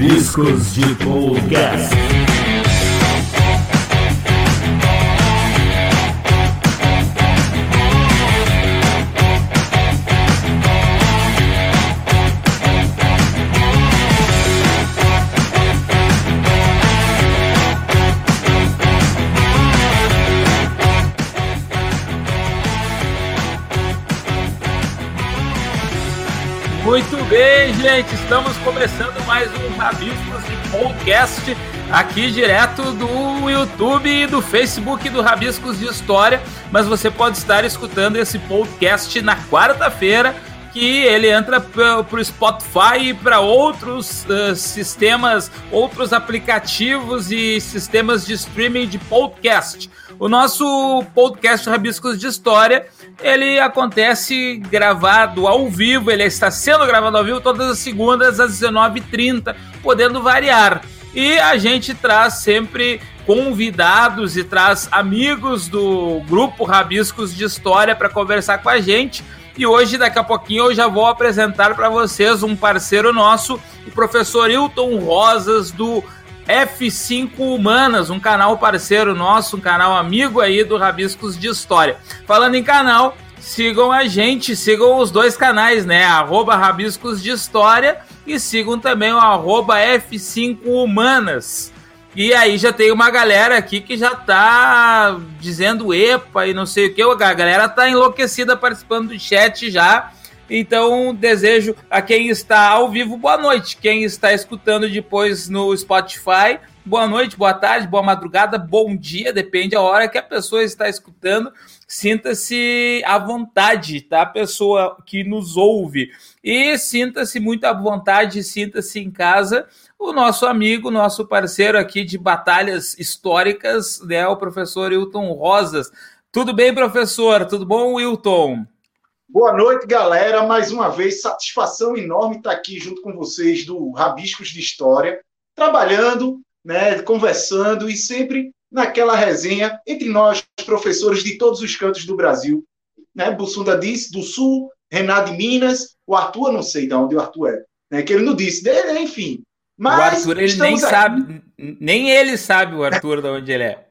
Rabiscos de Podcast. Gente, estamos começando mais um Rabiscos de Podcast aqui direto do YouTube do Facebook do Rabiscos de História, mas você pode estar escutando esse podcast na quarta-feira, que ele entra para o Spotify e para outros uh, sistemas, outros aplicativos e sistemas de streaming de podcast. O nosso podcast Rabiscos de História ele acontece gravado ao vivo, ele está sendo gravado ao vivo todas as segundas às 19h30, podendo variar. E a gente traz sempre convidados e traz amigos do grupo Rabiscos de História para conversar com a gente. E hoje, daqui a pouquinho, eu já vou apresentar para vocês um parceiro nosso, o professor Hilton Rosas, do F5 Humanas, um canal parceiro nosso, um canal amigo aí do Rabiscos de História. Falando em canal, sigam a gente, sigam os dois canais, né? Arroba Rabiscos de História e sigam também o arroba F5 Humanas. E aí já tem uma galera aqui que já tá dizendo epa e não sei o que. A galera tá enlouquecida participando do chat já. Então, desejo a quem está ao vivo boa noite. Quem está escutando depois no Spotify, boa noite, boa tarde, boa madrugada, bom dia, depende da hora que a pessoa está escutando. Sinta-se à vontade, tá? A pessoa que nos ouve. E sinta-se muito à vontade, sinta-se em casa. O nosso amigo, nosso parceiro aqui de batalhas históricas, né? O professor Hilton Rosas. Tudo bem, professor? Tudo bom, Wilton? Boa noite, galera. Mais uma vez, satisfação enorme estar aqui junto com vocês do Rabiscos de História, trabalhando, né, conversando e sempre naquela resenha entre nós, professores de todos os cantos do Brasil. Né? Bussunda disse, do Sul, Renato de Minas, o Arthur, não sei de onde o Arthur é, né? que ele não disse, enfim. Mas o Arthur, ele nem aqui. sabe, nem ele sabe o Arthur de onde ele é.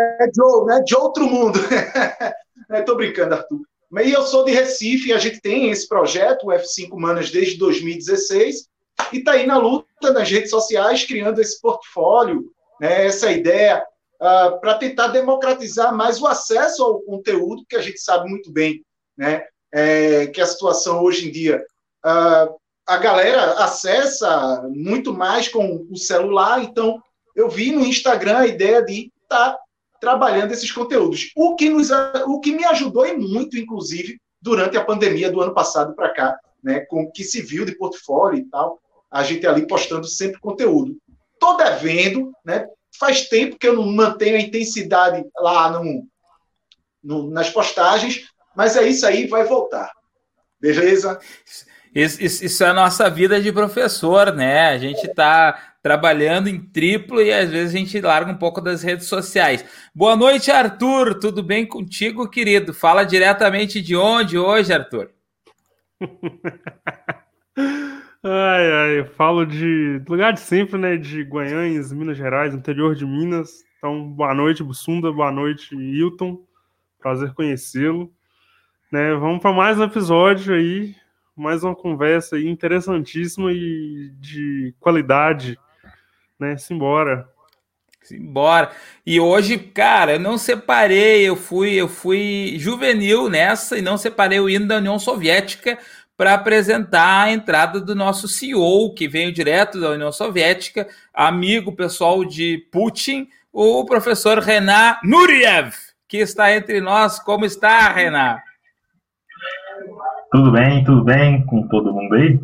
É Joe, né? De outro mundo. Estou brincando, Arthur. E eu sou de Recife, a gente tem esse projeto, o F5 Manas, desde 2016, e está aí na luta nas redes sociais, criando esse portfólio, né, essa ideia, uh, ah, para tentar democratizar mais o acesso ao conteúdo, que a gente sabe muito bem né, é, que a situação hoje em dia, uh, a galera acessa muito mais com o celular, então eu vi no Instagram a ideia de estar tá trabalhando esses conteúdos. O que, nos, o que me ajudou e muito, inclusive, durante a pandemia do ano passado para cá, né, com que se viu de portfólio e tal, a gente ali postando sempre conteúdo. Estou devendo, né, faz tempo que eu não mantenho a intensidade lá no, no, nas postagens, mas é isso aí, vai voltar. Beleza? Isso, isso, isso, é a nossa vida de professor, né? A gente está trabalhando em triplo e às vezes a gente larga um pouco das redes sociais. Boa noite, Arthur. Tudo bem contigo, querido? Fala diretamente de onde hoje, Arthur? ai, ai, falo de lugar de sempre, né? De Guanhães, Minas Gerais, interior de Minas. Então, boa noite, Bussunda. Boa noite, Hilton. Prazer conhecê-lo. Né, vamos para mais um episódio aí, mais uma conversa interessantíssima e de qualidade né? Simbora. Simbora. E hoje, cara, eu não separei, eu fui, eu fui juvenil nessa e não separei o hino da União Soviética para apresentar a entrada do nosso CEO, que veio direto da União Soviética, amigo pessoal de Putin, o professor Renan Nuriev, que está entre nós. Como está, Renan? Tudo bem, tudo bem com todo mundo aí?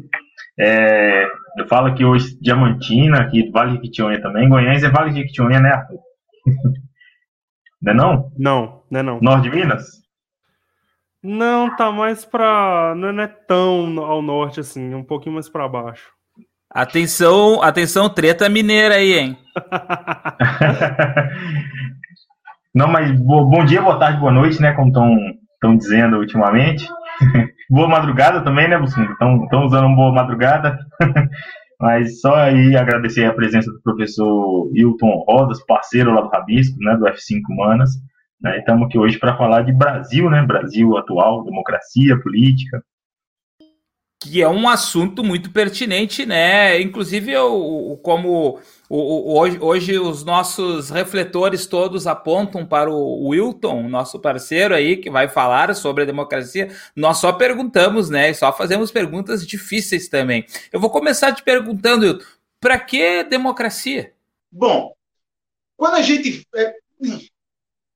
É, eu falo aqui hoje Diamantina, aqui Vale de Jequitinhonha também. Goiânia é Vale de Jequitinhonha, né, Arthur? não é não? Não, não é não. Norte de Minas? Não, tá mais pra... Não é tão ao norte assim, um pouquinho mais pra baixo. Atenção, atenção, treta mineira aí, hein? não, mas bom dia, boa tarde, boa noite, né, como estão dizendo ultimamente. boa madrugada também, né, Bussunda? Estão usando uma boa madrugada. Mas só aí agradecer a presença do professor Hilton Rodas, parceiro lá do Rabisco, né, do F5 Humanas. Né, estamos aqui hoje para falar de Brasil, né, Brasil atual, democracia, política, que é um assunto muito pertinente, né? Inclusive, eu, como hoje, hoje, os nossos refletores todos apontam para o Wilton, nosso parceiro aí, que vai falar sobre a democracia, nós só perguntamos, né? Só fazemos perguntas difíceis também. Eu vou começar te perguntando, Wilton, para que democracia? Bom, quando a gente. É,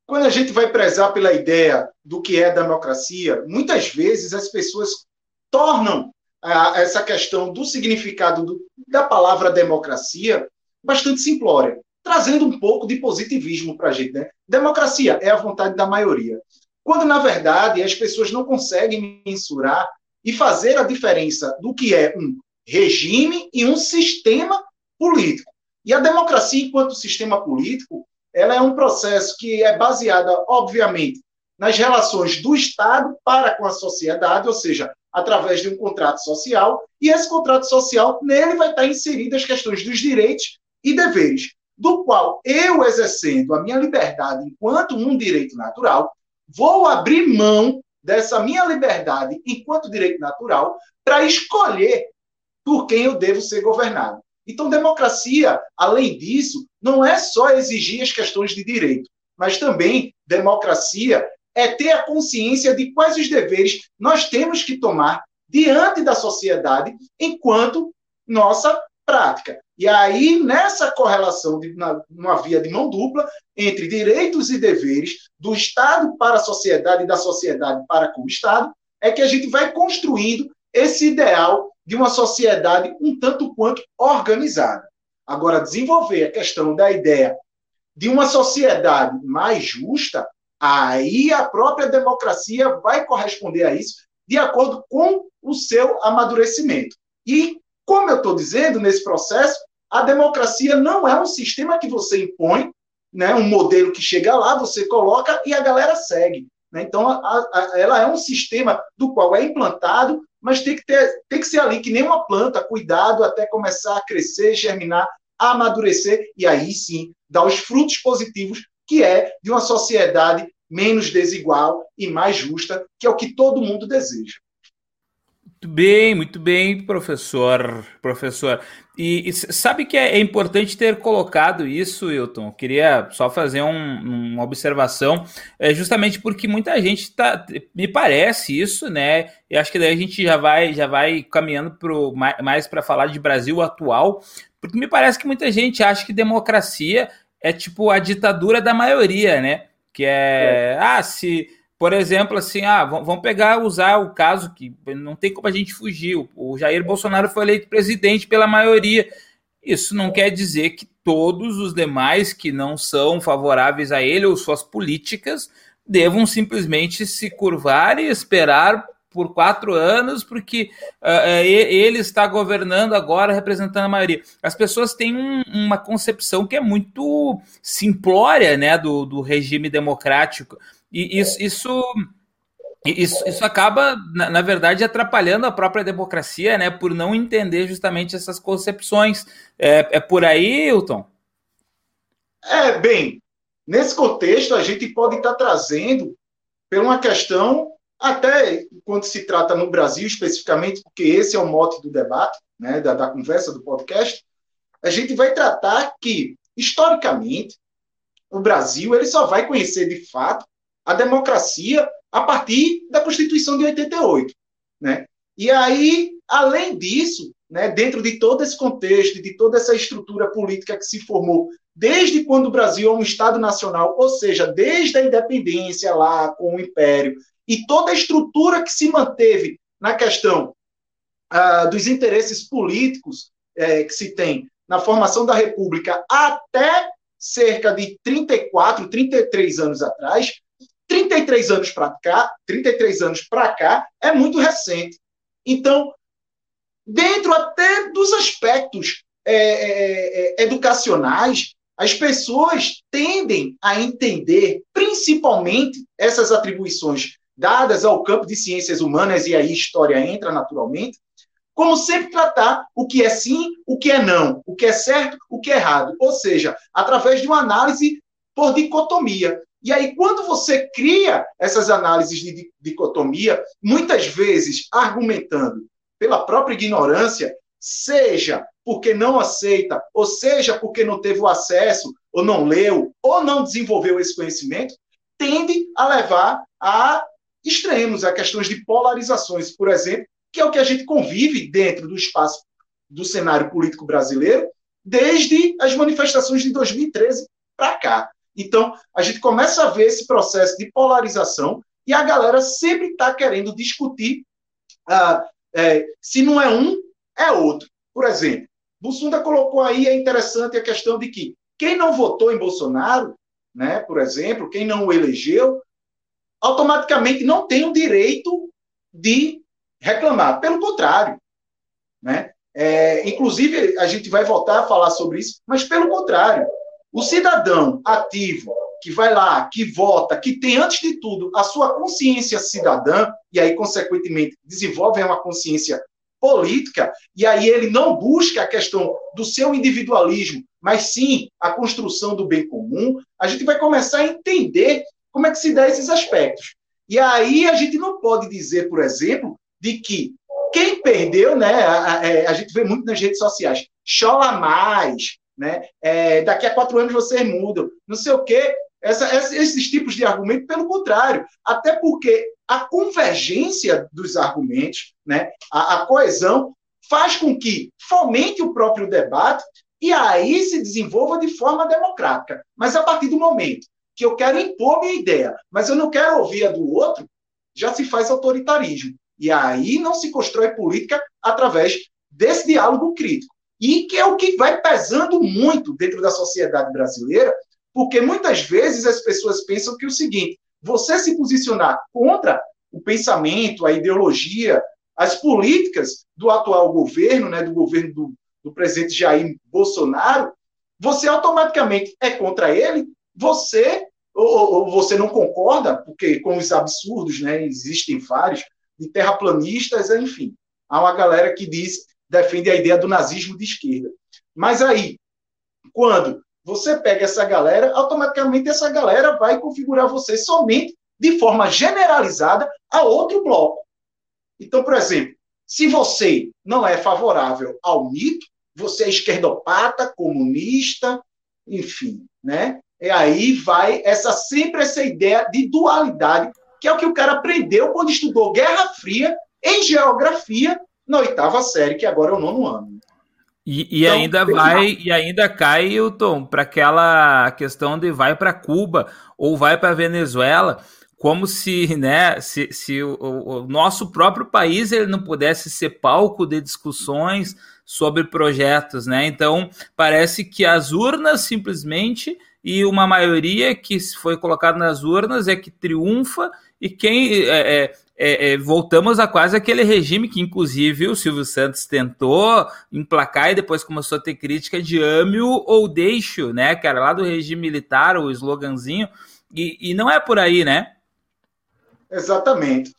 quando a gente vai prezar pela ideia do que é democracia, muitas vezes as pessoas tornam essa questão do significado do, da palavra democracia bastante simplória, trazendo um pouco de positivismo para a gente. Né? Democracia é a vontade da maioria. Quando, na verdade, as pessoas não conseguem mensurar e fazer a diferença do que é um regime e um sistema político. E a democracia, enquanto sistema político, ela é um processo que é baseada, obviamente, nas relações do Estado para com a sociedade, ou seja, através de um contrato social, e esse contrato social, nele vai estar inseridas as questões dos direitos e deveres, do qual eu, exercendo a minha liberdade enquanto um direito natural, vou abrir mão dessa minha liberdade enquanto direito natural para escolher por quem eu devo ser governado. Então, democracia, além disso, não é só exigir as questões de direito, mas também democracia é ter a consciência de quais os deveres nós temos que tomar diante da sociedade enquanto nossa prática. E aí, nessa correlação, de, numa via de mão dupla, entre direitos e deveres do Estado para a sociedade e da sociedade para com o Estado, é que a gente vai construindo esse ideal de uma sociedade um tanto quanto organizada. Agora, desenvolver a questão da ideia de uma sociedade mais justa Aí a própria democracia vai corresponder a isso de acordo com o seu amadurecimento. E, como eu estou dizendo, nesse processo, a democracia não é um sistema que você impõe, né, um modelo que chega lá, você coloca e a galera segue. Né? Então, a, a, ela é um sistema do qual é implantado, mas tem que, ter, tem que ser ali que nem uma planta, cuidado até começar a crescer, germinar, amadurecer, e aí sim dar os frutos positivos que é de uma sociedade menos desigual e mais justa, que é o que todo mundo deseja. Muito bem, muito bem, professor, professor. E, e sabe que é, é, importante ter colocado isso, Wilton? Eu queria só fazer um, uma observação, é justamente porque muita gente tá, me parece isso, né? E acho que daí a gente já vai, já vai caminhando pro, mais para falar de Brasil atual, porque me parece que muita gente acha que democracia é tipo a ditadura da maioria, né? Que é, é. ah, se, por exemplo, assim, ah, vamos pegar, usar o caso que não tem como a gente fugir. O Jair Bolsonaro foi eleito presidente pela maioria. Isso não quer dizer que todos os demais que não são favoráveis a ele ou suas políticas devam simplesmente se curvar e esperar por quatro anos, porque uh, ele está governando agora, representando a maioria. As pessoas têm um, uma concepção que é muito simplória né, do, do regime democrático. E isso, isso, isso, isso acaba, na, na, verdade, atrapalhando a própria democracia, né, por não entender justamente essas concepções. É, é por aí, Hilton? É, bem, nesse contexto, a gente pode estar trazendo por uma questão até quando se trata no Brasil especificamente, porque esse é o mote do debate, né, da, da conversa do podcast, a gente vai tratar que, historicamente, o Brasil ele só vai conhecer de fato a democracia a partir da Constituição de 88. Né? E aí, além disso, né, dentro de todo esse contexto, de toda essa estrutura política que se formou desde quando o Brasil é um Estado nacional, ou seja, desde a independência lá com o Império, e toda a estrutura que se manteve na questão ah, dos interesses políticos eh, que se tem na formação da República até cerca de 34, 33 anos atrás, 33 anos para cá, 33 anos para cá é muito recente. Então, dentro até dos aspectos é, é, educacionais, as pessoas tendem a entender, principalmente, essas atribuições dadas ao campo de ciências humanas, e aí história entra naturalmente, como sempre tratar o que é sim, o que é não, o que é certo, o que é errado. Ou seja, através de uma análise por dicotomia. E aí, quando você cria essas análises de dicotomia, muitas vezes argumentando pela própria ignorância, seja porque não aceita, ou seja porque não teve o acesso, ou não leu, ou não desenvolveu esse conhecimento, tende a levar a extremos, a questões de polarizações, por exemplo, que é o que a gente convive dentro do espaço do cenário político brasileiro desde as manifestações de 2013 para cá. Então, a gente começa a ver esse processo de polarização e a galera sempre está querendo discutir ah, é, se não é um, é outro. Por exemplo, Bussunda colocou aí, é interessante a questão de que quem não votou em Bolsonaro, né, por exemplo, quem não o elegeu, automaticamente não tem o direito de reclamar. Pelo contrário. Né? É, inclusive, a gente vai voltar a falar sobre isso, mas pelo contrário. O cidadão ativo, que vai lá, que vota, que tem, antes de tudo, a sua consciência cidadã, e aí, consequentemente, desenvolve uma consciência política, e aí ele não busca a questão do seu individualismo, mas sim a construção do bem comum, a gente vai começar a entender como é que se dá esses aspectos. E aí a gente não pode dizer, por exemplo, de que quem perdeu, né, a, a, é, a gente vê muito nas redes sociais, chola mais, né, é, daqui a quatro anos vocês mudam, não sei o quê, essa, esses tipos de argumento, pelo contrário, até porque a convergência dos argumentos, né, a, a coesão, faz com que fomente o próprio debate e aí se desenvolva de forma democrática. Mas a partir do momento que eu quero impor minha ideia, mas eu não quero ouvir a do outro, já se faz autoritarismo. E aí não se constrói política através desse diálogo crítico. E que é o que vai pesando muito dentro da sociedade brasileira, porque muitas vezes as pessoas pensam que o seguinte: você se posicionar contra o pensamento, a ideologia, as políticas do atual governo, né, do governo do, do presidente Jair Bolsonaro, você automaticamente é contra ele, você ou, você não concorda, porque com os absurdos, né, existem vários, de terraplanistas, enfim. Há uma galera que diz, defende a ideia do nazismo de esquerda. Mas aí, quando você pega essa galera, automaticamente essa galera vai configurar você somente de forma generalizada a outro bloco. Então, por exemplo, se você não é favorável ao mito, você é esquerdopata, comunista, enfim, né? E aí vai essa sempre essa ideia de dualidade que é o que o cara aprendeu quando estudou Guerra Fria em geografia na oitava série, que agora é o nono ano. E, e então, ainda vai e ainda cai o Tom para aquela questão de vai para Cuba ou vai para Venezuela como se, né, se, se o, o, nosso próprio país ele não pudesse ser palco de discussões sobre projetos, né? Então parece que as urnas simplesmente e uma maioria que foi colocada nas urnas é que triunfa e quem é, é, é, é, voltamos a quase aquele regime que, inclusive, o Silvio Santos tentou emplacar e depois começou a ter crítica de ame-o ou deixe-o, né? Era lá do regime militar, o sloganzinho, e, e não é por aí, né? Exatamente.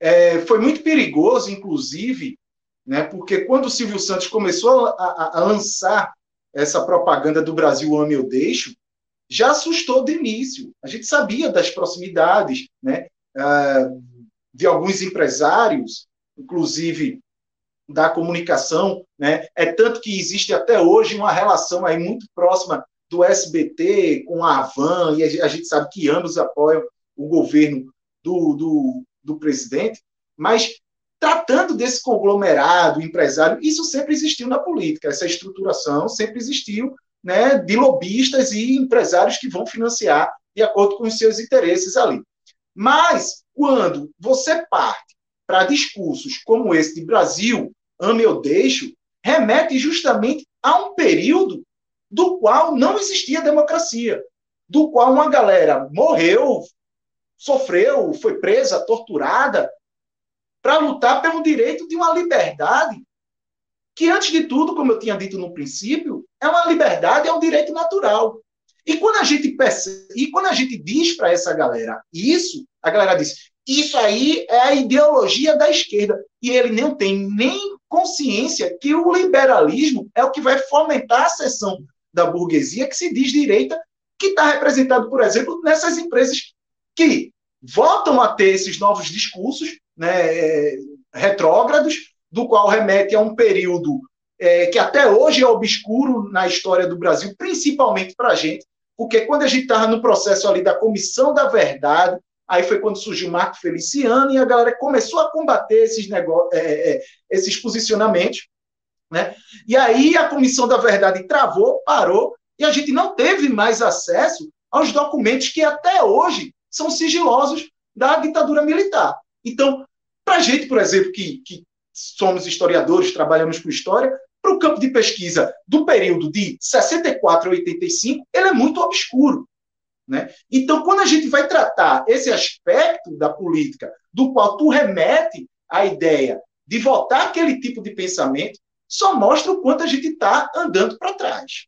É, foi muito perigoso, inclusive, né? Porque quando o Silvio Santos começou a, a, a lançar essa propaganda do Brasil ame ou deixo, já assustou de início. A gente sabia das proximidades, né? uh, de alguns empresários, inclusive da comunicação, né? É tanto que existe até hoje uma relação aí muito próxima do SBT com a Avan, e a gente sabe que ambos apoiam o governo do, do, do presidente, mas tratando desse conglomerado empresário, isso sempre existiu na política, essa estruturação sempre existiu, né, de lobistas e empresários que vão financiar de acordo com os seus interesses ali. Mas, quando você parte para discursos como esse de Brasil, ame ou deixo, remete justamente a um período do qual não existia democracia, do qual uma galera morreu, sofreu, foi presa, torturada, para lutar pelo direito de uma liberdade que, antes de tudo, como eu tinha dito no princípio, é uma liberdade, é um direito natural. E quando a gente percebe, e quando a gente diz para essa galera isso, a galera diz: isso aí é a ideologia da esquerda. E ele não tem nem consciência que o liberalismo é o que vai fomentar a seção da burguesia que se diz direita, que está representado, por exemplo, nessas empresas que voltam a ter esses novos discursos né, retrógrados, do qual remete a um período é, que até hoje é obscuro na história do Brasil, principalmente para a gente, porque quando a gente estava no processo ali da Comissão da Verdade, aí foi quando surgiu Marco Feliciano e a galera começou a combater esses, negócios, é, é, esses posicionamentos, né? E aí a Comissão da Verdade travou, parou, e a gente não teve mais acesso aos documentos que até hoje são sigilosos da ditadura militar. Então, para a gente, por exemplo, que, que somos historiadores, trabalhamos com história, para o campo de pesquisa do período de 64 a 85, ele é muito obscuro. Né? Então, quando a gente vai tratar esse aspecto da política, do qual tu remete a ideia de votar aquele tipo de pensamento, só mostra o quanto a gente está andando para trás.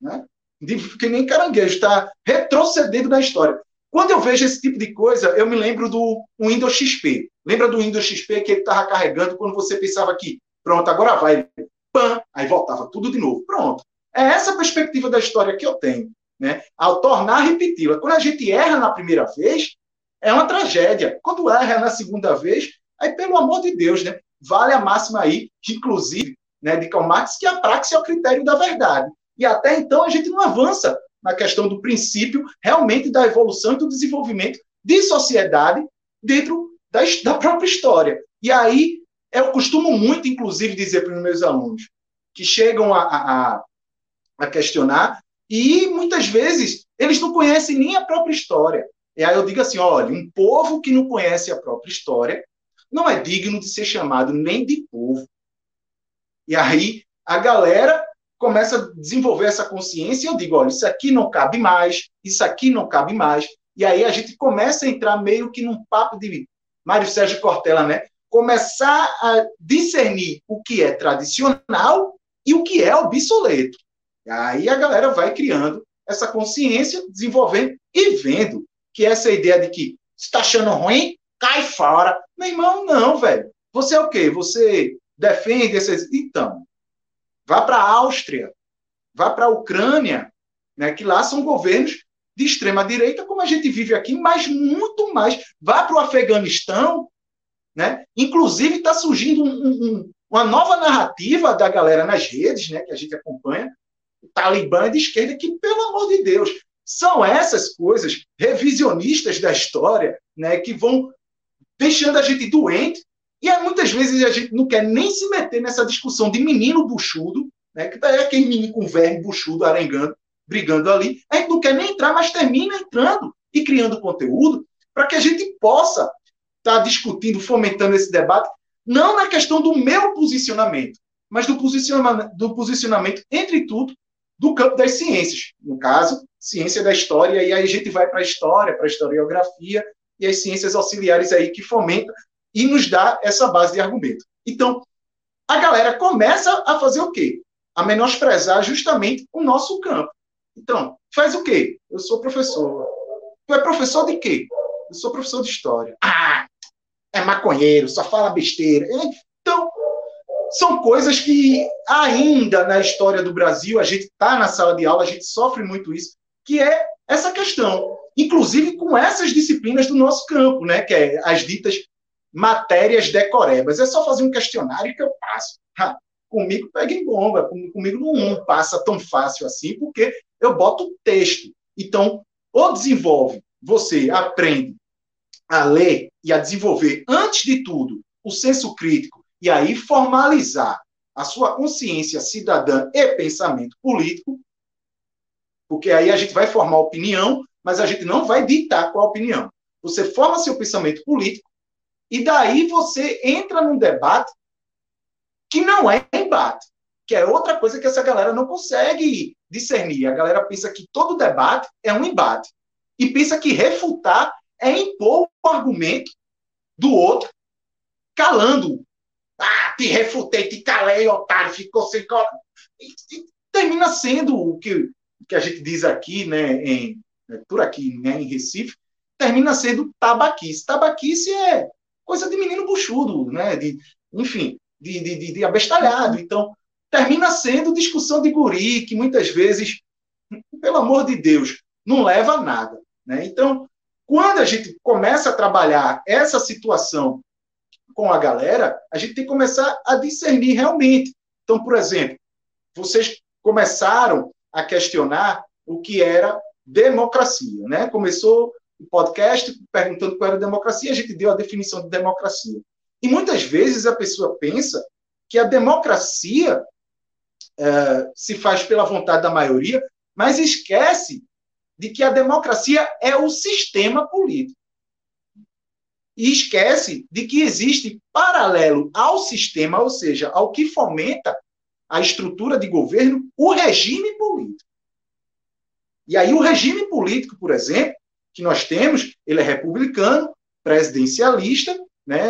Né? De, que nem caranguejo, está retrocedendo na história. Quando eu vejo esse tipo de coisa, eu me lembro do Windows XP. Lembra do Windows XP que ele estava carregando quando você pensava que, pronto, agora vai, aí voltava tudo de novo. Pronto. É essa perspectiva da história que eu tenho. Né? Ao tornar repeti-la. Quando a gente erra na primeira vez, é uma tragédia. Quando erra na segunda vez, aí, pelo amor de Deus, né? vale a máxima aí, inclusive, né, de Karl Marx, que a praxis é o critério da verdade. E até então a gente não avança na questão do princípio realmente da evolução e do desenvolvimento de sociedade dentro da, da própria história. E aí eu costumo muito, inclusive, dizer para os meus alunos que chegam a, a, a questionar e muitas vezes eles não conhecem nem a própria história. E aí eu digo assim: olha, um povo que não conhece a própria história não é digno de ser chamado nem de povo. E aí a galera começa a desenvolver essa consciência e eu digo, olha, isso aqui não cabe mais, isso aqui não cabe mais. E aí a gente começa a entrar meio que num papo de Mário Sérgio Cortella, né? Começar a discernir o que é tradicional e o que é obsoleto. Aí a galera vai criando essa consciência, desenvolvendo e vendo que essa ideia de que está achando ruim, cai fora. Meu irmão, não, velho. Você é o quê? Você defende esses. Então, vá para a Áustria, vá para a Ucrânia, né, que lá são governos de extrema direita, como a gente vive aqui, mas muito mais. Vá para o Afeganistão, né? Inclusive está surgindo um, um, uma nova narrativa da galera nas redes, né, que a gente acompanha, o Talibã de esquerda, que, pelo amor de Deus, são essas coisas revisionistas da história, né, que vão deixando a gente doente e muitas vezes a gente não quer nem se meter nessa discussão de menino buchudo, né, que aí aquele menino com verme buchudo arengando, brigando ali. A gente não quer nem entrar, mas termina entrando e criando conteúdo para que a gente possa estar tá discutindo, fomentando esse debate, não na questão do meu posicionamento, mas do posicionamento, do posicionamento entre tudo, do campo das ciências. No caso, ciência da história, e aí a gente vai para a história, para a historiografia e as ciências auxiliares aí que fomentam e nos dá essa base de argumento. Então, a galera começa a fazer o quê? A menosprezar justamente o nosso campo. Então, faz o quê? Eu sou professor. Tu é professor de quê? Eu sou professor de história. Ah, é maconheiro, só fala besteira. Então, são coisas que ainda na história do Brasil, a gente está na sala de aula, a gente sofre muito isso, que é essa questão. Inclusive com essas disciplinas do nosso campo, né? Que é as ditas matérias decorebas. É só fazer um questionário que eu passo. Ha, comigo pega em bomba, comigo não passa tão fácil assim, porque eu boto texto. Então, ou desenvolve, você aprende a ler e a desenvolver, antes de tudo, o senso crítico, e aí formalizar a sua consciência cidadã e pensamento político, porque aí a gente vai formar opinião, mas a gente não vai ditar qual a opinião. Você forma seu pensamento político e daí você entra num debate que não é embate, que é outra coisa que essa galera não consegue discernir. A galera pensa que todo debate é um embate e pensa que refutar é impor o argumento do outro, calando. Ah, te refutei, te calei, otário, ficou sem. E, e termina sendo o que, que a gente diz aqui, né, em, né, por aqui, né, em Recife, termina sendo tabaquice. Tabaquice é coisa de menino buchudo, né? De, enfim, de, de, de abestalhado. Então, termina sendo discussão de guri, que muitas vezes, pelo amor de Deus, não leva a nada. Né? Então, quando a gente começa a trabalhar essa situação com a galera, a gente tem que começar a discernir realmente. Então, por exemplo, vocês começaram a questionar o que era democracia, né? Começou o podcast perguntando qual era democracia, a gente deu a definição de democracia. E muitas vezes a pessoa pensa que a democracia é, se faz pela vontade da maioria, mas esquece de que a democracia é o sistema político. E esquece de que existe paralelo ao sistema, ou seja, ao que fomenta a estrutura de governo, o regime político. E aí o regime político, por exemplo, que nós temos, ele é republicano, presidencialista, né,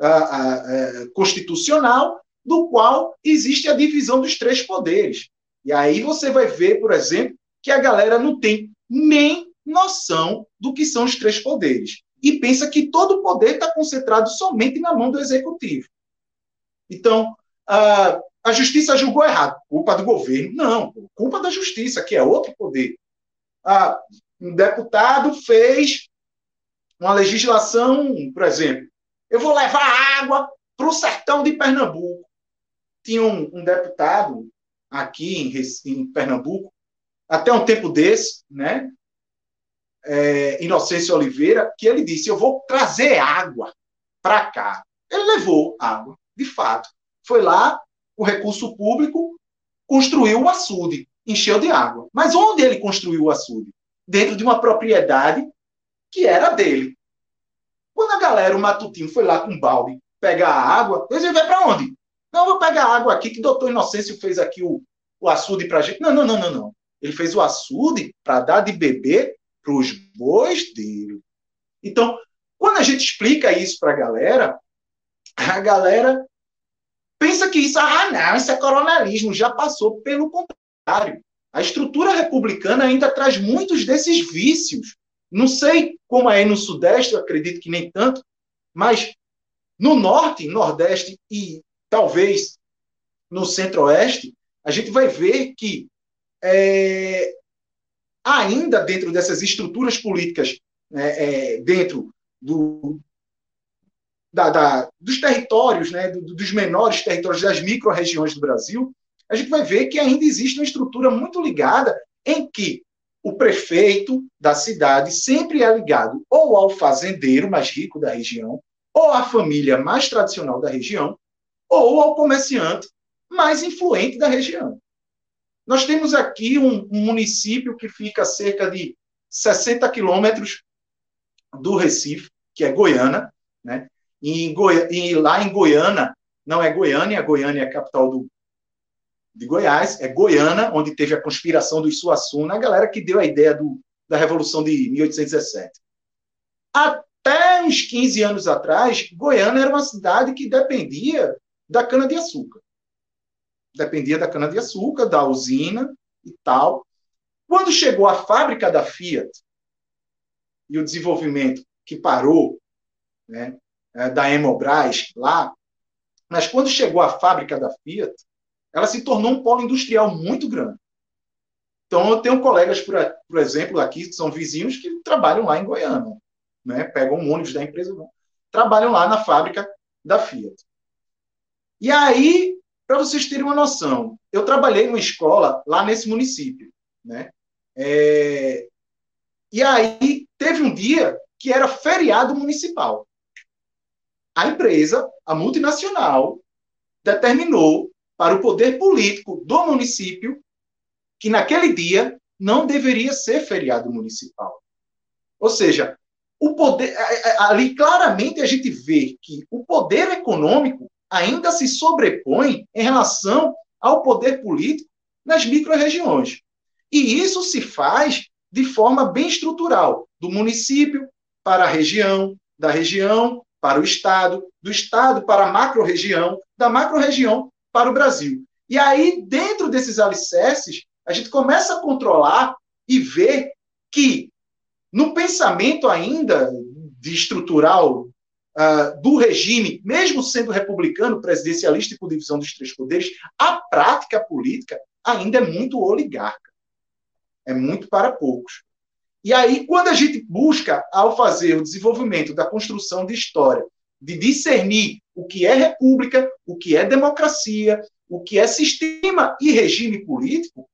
a, a, a, constitucional, do qual existe a divisão dos três poderes. E aí você vai ver, por exemplo, que a galera não tem nem noção do que são os três poderes. E pensa que todo o poder está concentrado somente na mão do executivo. Então, a, a justiça julgou errado, culpa do governo. Não, culpa da justiça, que é outro poder. Ah, um deputado fez uma legislação, por exemplo, eu vou levar água para o sertão de Pernambuco. Tinha um, um deputado aqui em, em, Pernambuco, até um tempo desse, né? É, Inocêncio Oliveira, que ele disse: Eu vou trazer água para cá. Ele levou água, de fato. Foi lá, o recurso público construiu o açude, encheu de água. Mas onde ele construiu o açude? Dentro de uma propriedade que era dele. Quando a galera, o Matutino, foi lá com um balde pegar a água, eles vai para onde? Não, vou pegar água aqui, que o doutor Inocêncio fez aqui o, o açude para gente. Não, não, não, não, não. Ele fez o açude para dar de beber para os bois dele. Então, quando a gente explica isso para a galera, a galera pensa que isso, ah, não, isso é coronelismo, já passou. Pelo contrário, a estrutura republicana ainda traz muitos desses vícios. Não sei como é no Sudeste, acredito que nem tanto, mas no Norte, Nordeste e talvez no Centro-Oeste, a gente vai ver que é, ainda dentro dessas estruturas políticas, é, é, dentro do, da, da, dos territórios, né, dos menores territórios, das micro-regiões do Brasil, a gente vai ver que ainda existe uma estrutura muito ligada em que o prefeito da cidade sempre é ligado ou ao fazendeiro mais rico da região, ou à família mais tradicional da região, ou ao comerciante mais influente da região. Nós temos aqui um, um município que fica a cerca de 60 quilômetros do Recife, que é Goiânia, né? E, em Goi... e lá em Goiânia, não é Goiânia, Goiânia é a capital do, de Goiás, é Goiânia, onde teve a conspiração do Suassuna, a galera que deu a ideia do, da Revolução de 1817. Até uns 15 anos atrás, Goiânia era uma cidade que dependia da cana-de-açúcar dependia da cana-de-açúcar, da usina e tal. Quando chegou a fábrica da Fiat e o desenvolvimento que parou, né, é, da Hemobras lá, mas quando chegou a fábrica da Fiat, ela se tornou um polo industrial muito grande. Então, eu tenho colegas, por, por exemplo, aqui, que são vizinhos, que trabalham lá em Goiânia. Né? Pegam um ônibus da empresa, trabalham lá na fábrica da Fiat. E aí, para vocês terem uma noção, eu trabalhei numa escola lá nesse município, né? É... E aí teve um dia que era feriado municipal. A empresa, a multinacional, determinou para o poder político do município que naquele dia não deveria ser feriado municipal. Ou seja, o poder ali claramente a gente vê que o poder econômico ainda se sobrepõe em relação ao poder político nas micro-regiões. E isso se faz de forma bem estrutural, do município para a região, da região para o Estado, do Estado para a macro-região, da macro-região para o Brasil. E aí, dentro desses alicerces, a gente começa a controlar e ver que, no pensamento ainda de estrutural uh, do regime, mesmo sendo republicano, presidencialista e por divisão dos três poderes, a prática política ainda é muito oligarca. É muito para poucos. E aí, quando a gente busca, ao fazer o desenvolvimento da construção de história, de discernir o que é república, o que é democracia, o que é sistema e regime político,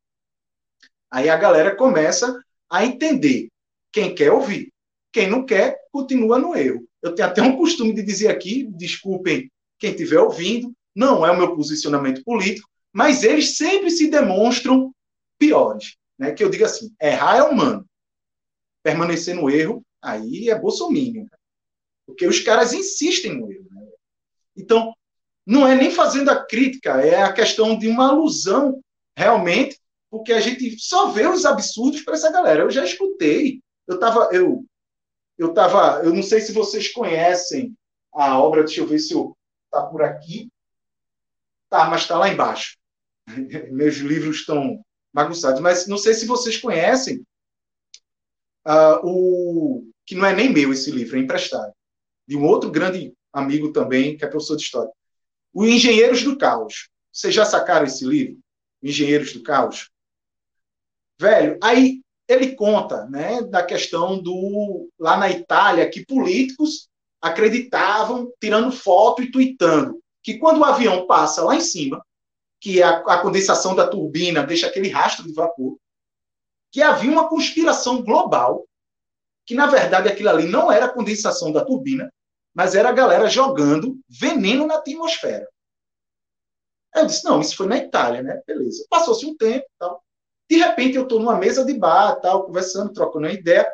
aí a galera começa a entender. Quem quer ouvir, quem não quer, continua no erro. Eu tenho até um costume de dizer aqui, desculpem quem estiver ouvindo, não é o meu posicionamento político, mas eles sempre se demonstram piores. Né? Que eu digo assim, errar é humano. Permanecer no erro, aí é bolsominion. Porque os caras insistem no erro. Né? Então, não é nem fazendo a crítica, é a questão de uma alusão, realmente, porque a gente só vê os absurdos para essa galera. Eu já escutei, eu estava, eu, eu tava, eu não sei se vocês conhecem a obra, deixa eu ver se eu tá por aqui, tá, mas está lá embaixo. Meus livros estão bagunçados, mas não sei se vocês conhecem uh, o que não é nem meu esse livro, é emprestado de um outro grande amigo também, que é professor de história. O Engenheiros do Caos. Vocês já sacaram esse livro? Engenheiros do Caos? Velho, aí ele conta né, da questão do. lá na Itália, que políticos acreditavam, tirando foto e tweetando, que quando o avião passa lá em cima, que a, a condensação da turbina deixa aquele rastro de vapor, que havia uma conspiração global, que na verdade aquilo ali não era a condensação da turbina, mas era a galera jogando veneno na atmosfera. Eu disse, não, isso foi na Itália, né? Beleza. Passou-se um tempo tal. De repente eu estou numa mesa de bar, tal, conversando, trocando uma ideia.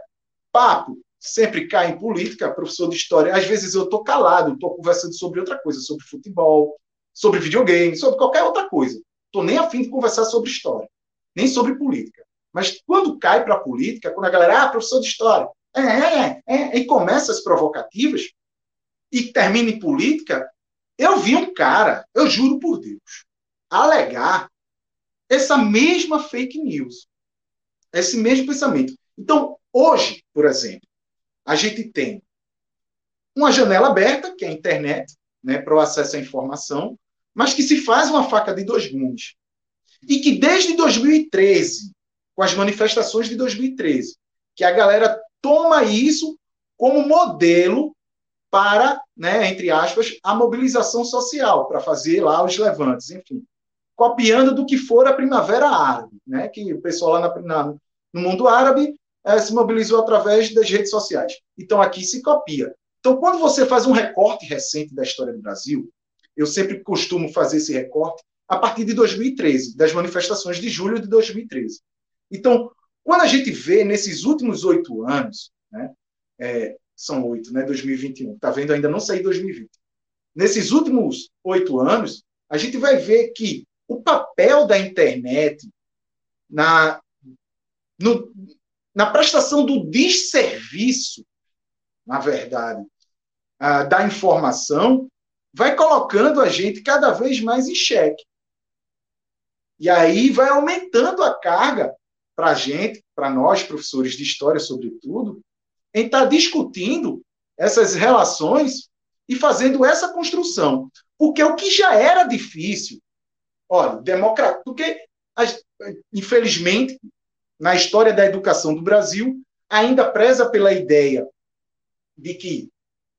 Papo, sempre cai em política, professor de história. Às vezes eu estou calado, estou conversando sobre outra coisa, sobre futebol, sobre videogame, sobre qualquer outra coisa. Estou nem afim de conversar sobre história, nem sobre política. Mas quando cai para a política, quando a galera, ah, professor de história, é, é, é, é, e começa as provocativas, e termina em política, eu vi um cara, eu juro por Deus, alegar essa mesma fake news, esse mesmo pensamento. Então, hoje, por exemplo, a gente tem uma janela aberta, que é a internet, né, para o acesso à informação, mas que se faz uma faca de dois gumes. E que desde 2013, com as manifestações de 2013, que a galera toma isso como modelo para, né, entre aspas, a mobilização social, para fazer lá os levantes, enfim. Copiando do que for a Primavera Árabe, né, que o pessoal lá na, na, no mundo árabe é, se mobilizou através das redes sociais. Então, aqui se copia. Então, quando você faz um recorte recente da história do Brasil, eu sempre costumo fazer esse recorte a partir de 2013, das manifestações de julho de 2013. Então, quando a gente vê nesses últimos oito anos, né, é, são oito, né? 2021. Tá vendo? Ainda não saí 2020. Nesses últimos oito anos, a gente vai ver que o papel da internet na, no, na prestação do desserviço, na verdade, da informação, vai colocando a gente cada vez mais em xeque. E aí vai aumentando a carga para a gente, para nós, professores de história, sobretudo, em estar tá discutindo essas relações e fazendo essa construção. Porque o que já era difícil, olha, democrata, porque, infelizmente, na história da educação do Brasil, ainda preza pela ideia de que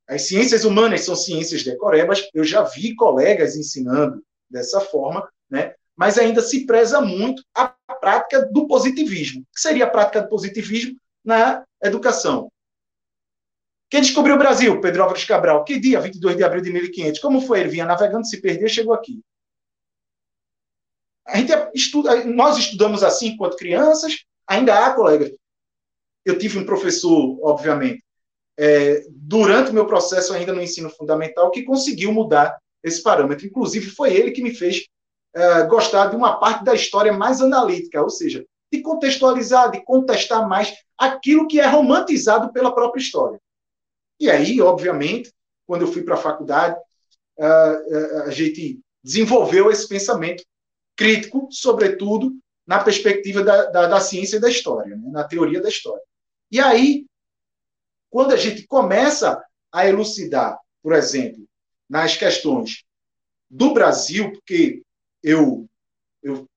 as ciências humanas são ciências decorebas. Eu já vi colegas ensinando dessa forma, né? mas ainda se preza muito a prática do positivismo. O que seria a prática do positivismo na educação? Quem descobriu o Brasil? Pedro Álvares Cabral. Que dia? 22 de abril de 1500. Como foi? Ele vinha navegando, se perdeu, chegou aqui. A gente estuda, nós estudamos assim enquanto crianças. Ainda há colegas. Eu tive um professor, obviamente, é, durante o meu processo ainda no ensino fundamental, que conseguiu mudar esse parâmetro. Inclusive, foi ele que me fez é, gostar de uma parte da história mais analítica, ou seja, de contextualizar, de contestar mais aquilo que é romantizado pela própria história. E aí, obviamente, quando eu fui para a faculdade, a gente desenvolveu esse pensamento crítico, sobretudo na perspectiva da, da, da ciência e da história, né? na teoria da história. E aí, quando a gente começa a elucidar por exemplo, nas questões do Brasil, porque eu, eu,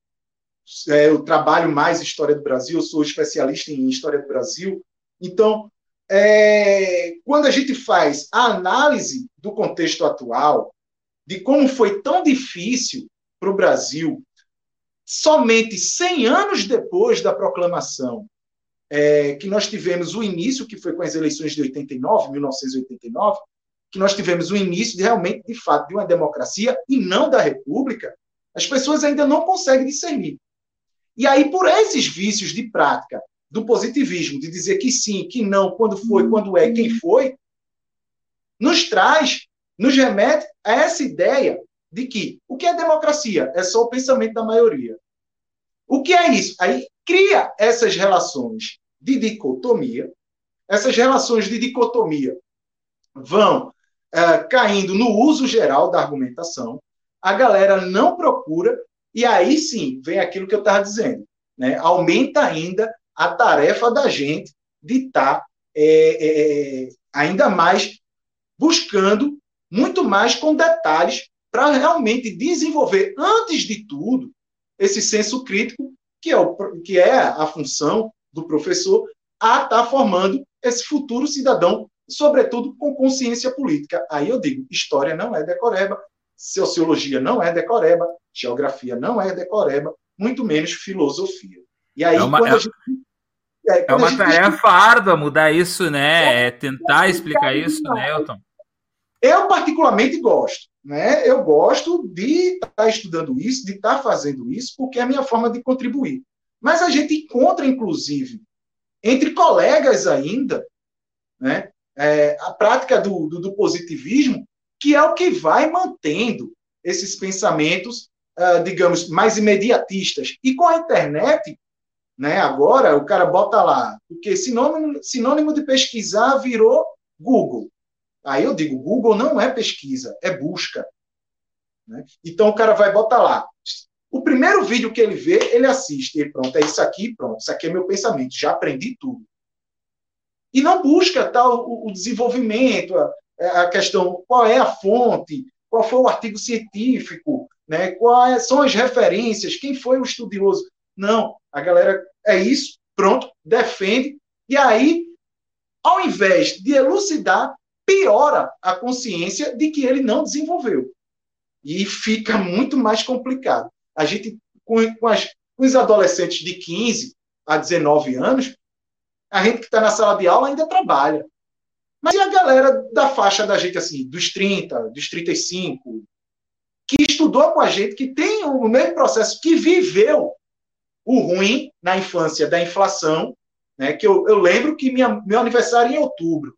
é, eu trabalho mais história do Brasil, eu sou especialista em história do Brasil, então, é, quando a gente faz a análise do contexto atual, de como foi tão difícil para o Brasil, somente 100 anos depois da proclamação, é, que nós tivemos o início, que foi com as eleições de 89, 1989, que nós tivemos o início de realmente, de fato, de uma democracia e não da república, as pessoas ainda não conseguem discernir. E aí, por esses vícios de prática do positivismo, de dizer que sim, que não, quando foi, quando é, quem foi, nos traz, nos remete a essa ideia de que o que é democracia? É só o pensamento da maioria. O que é isso? Aí cria essas relações de dicotomia. Essas relações de dicotomia vão uh, caindo no uso geral da argumentação. A galera não procura, e aí sim vem aquilo que eu estava dizendo. Né? Aumenta ainda a tarefa da gente de estar tá, é, é, ainda mais buscando muito mais com detalhes para realmente desenvolver, antes de tudo, esse senso crítico, que é, o, que é a função do professor, a estar tá formando esse futuro cidadão, sobretudo com consciência política. Aí eu digo: história não é decoreba, sociologia não é decoreba, geografia não é decoreba, muito menos filosofia. E aí, é uma, quando é, a gente. É, é uma tarefa árdua mudar isso, né? É tentar explicar isso, né, Elton? Eu, particularmente, gosto. Né? Eu gosto de estar tá estudando isso, de estar tá fazendo isso, porque é a minha forma de contribuir. Mas a gente encontra, inclusive, entre colegas ainda, né, é, a prática do, do, do, positivismo, que é o que vai mantendo esses pensamentos, uh, digamos, mais imediatistas. E com a internet, né, agora o cara bota lá, porque sinônimo, sinônimo de pesquisar virou Google. Aí eu digo, Google não é pesquisa, é busca. Né? Então o cara vai botar lá. O primeiro vídeo que ele vê, ele assiste. E pronto, é isso aqui, pronto. Isso aqui é meu pensamento. Já aprendi tudo. E não busca tal o, o desenvolvimento, a, a, questão qual é a fonte, qual foi o artigo científico, né? quais são as referências, quem foi o estudioso. Não, a galera é isso, pronto, defende. E aí, ao invés de elucidar, piora a consciência de que ele não desenvolveu. E fica muito mais complicado. A gente, com, com, as, com os adolescentes de 15 a 19 anos, a gente que está na sala de aula ainda trabalha. Mas e a galera da faixa da gente, assim, dos 30, dos 35, que estudou com a gente, que tem o mesmo processo, que viveu o ruim na infância da inflação, né? Que eu, eu lembro que minha, meu aniversário é em outubro.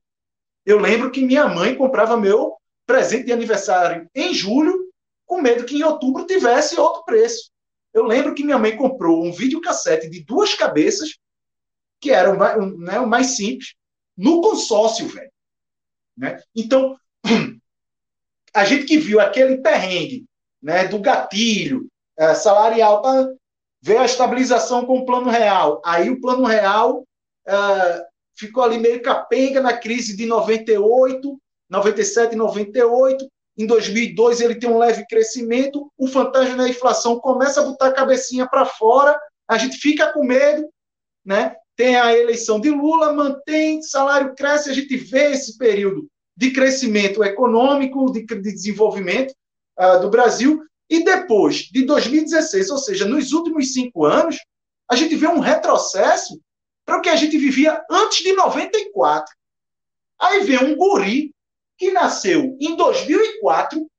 Eu lembro que minha mãe comprava meu presente de aniversário em julho, com medo que em outubro tivesse outro preço. Eu lembro que minha mãe comprou um videocassete de duas cabeças, que era o mais, né, o mais simples, no consórcio, velho. Né? Então, a gente que viu aquele perrengue né, do gatilho é, salarial para ver a estabilização com o plano real. Aí o plano real é, ficou ali meio capenga na crise de 98, 97, 98. Em 2002 ele tem um leve crescimento, o fantasma da inflação começa a botar a cabecinha para fora, a gente fica com medo, né? Tem a eleição de Lula, mantém, salário cresce, a gente vê esse período de crescimento econômico, de, de desenvolvimento uh, do Brasil, e depois de 2016, ou seja, nos últimos cinco anos, a gente vê um retrocesso para o que a gente vivia antes de 94. Aí vem um guri que nasceu em 2004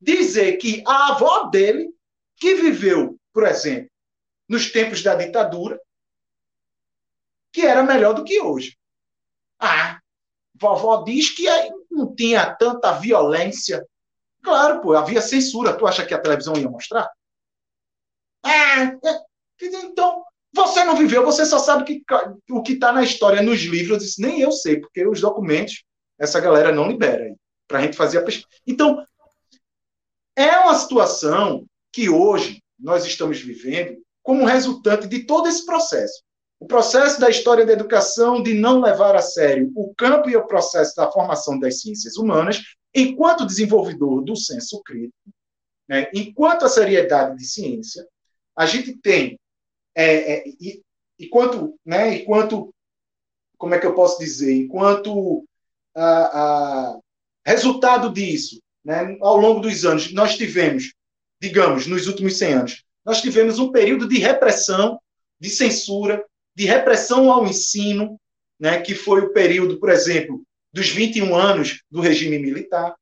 dizer que a avó dele, que viveu, por exemplo, nos tempos da ditadura, que era melhor do que hoje. Ah, vovó diz que não tinha tanta violência. Claro, pô, havia censura. Tu acha que a televisão ia mostrar? Ah, é, então, você não viveu, você só sabe que, o que está na história, nos livros, nem eu sei, porque os documentos essa galera não libera para a gente fazer a pesquisa. Então, é uma situação que hoje nós estamos vivendo como resultante de todo esse processo. o processo da história da educação de não levar a sério o campo e o processo da formação das ciências humanas, enquanto desenvolvedor do senso crítico, né, enquanto a seriedade de ciência, a gente tem, é, é, enquanto, né, enquanto, como é que eu posso dizer, enquanto a, a resultado disso, né, ao longo dos anos, nós tivemos, digamos, nos últimos 100 anos, nós tivemos um período de repressão, de censura, de repressão ao ensino, né, que foi o período, por exemplo, dos 21 anos do regime militar.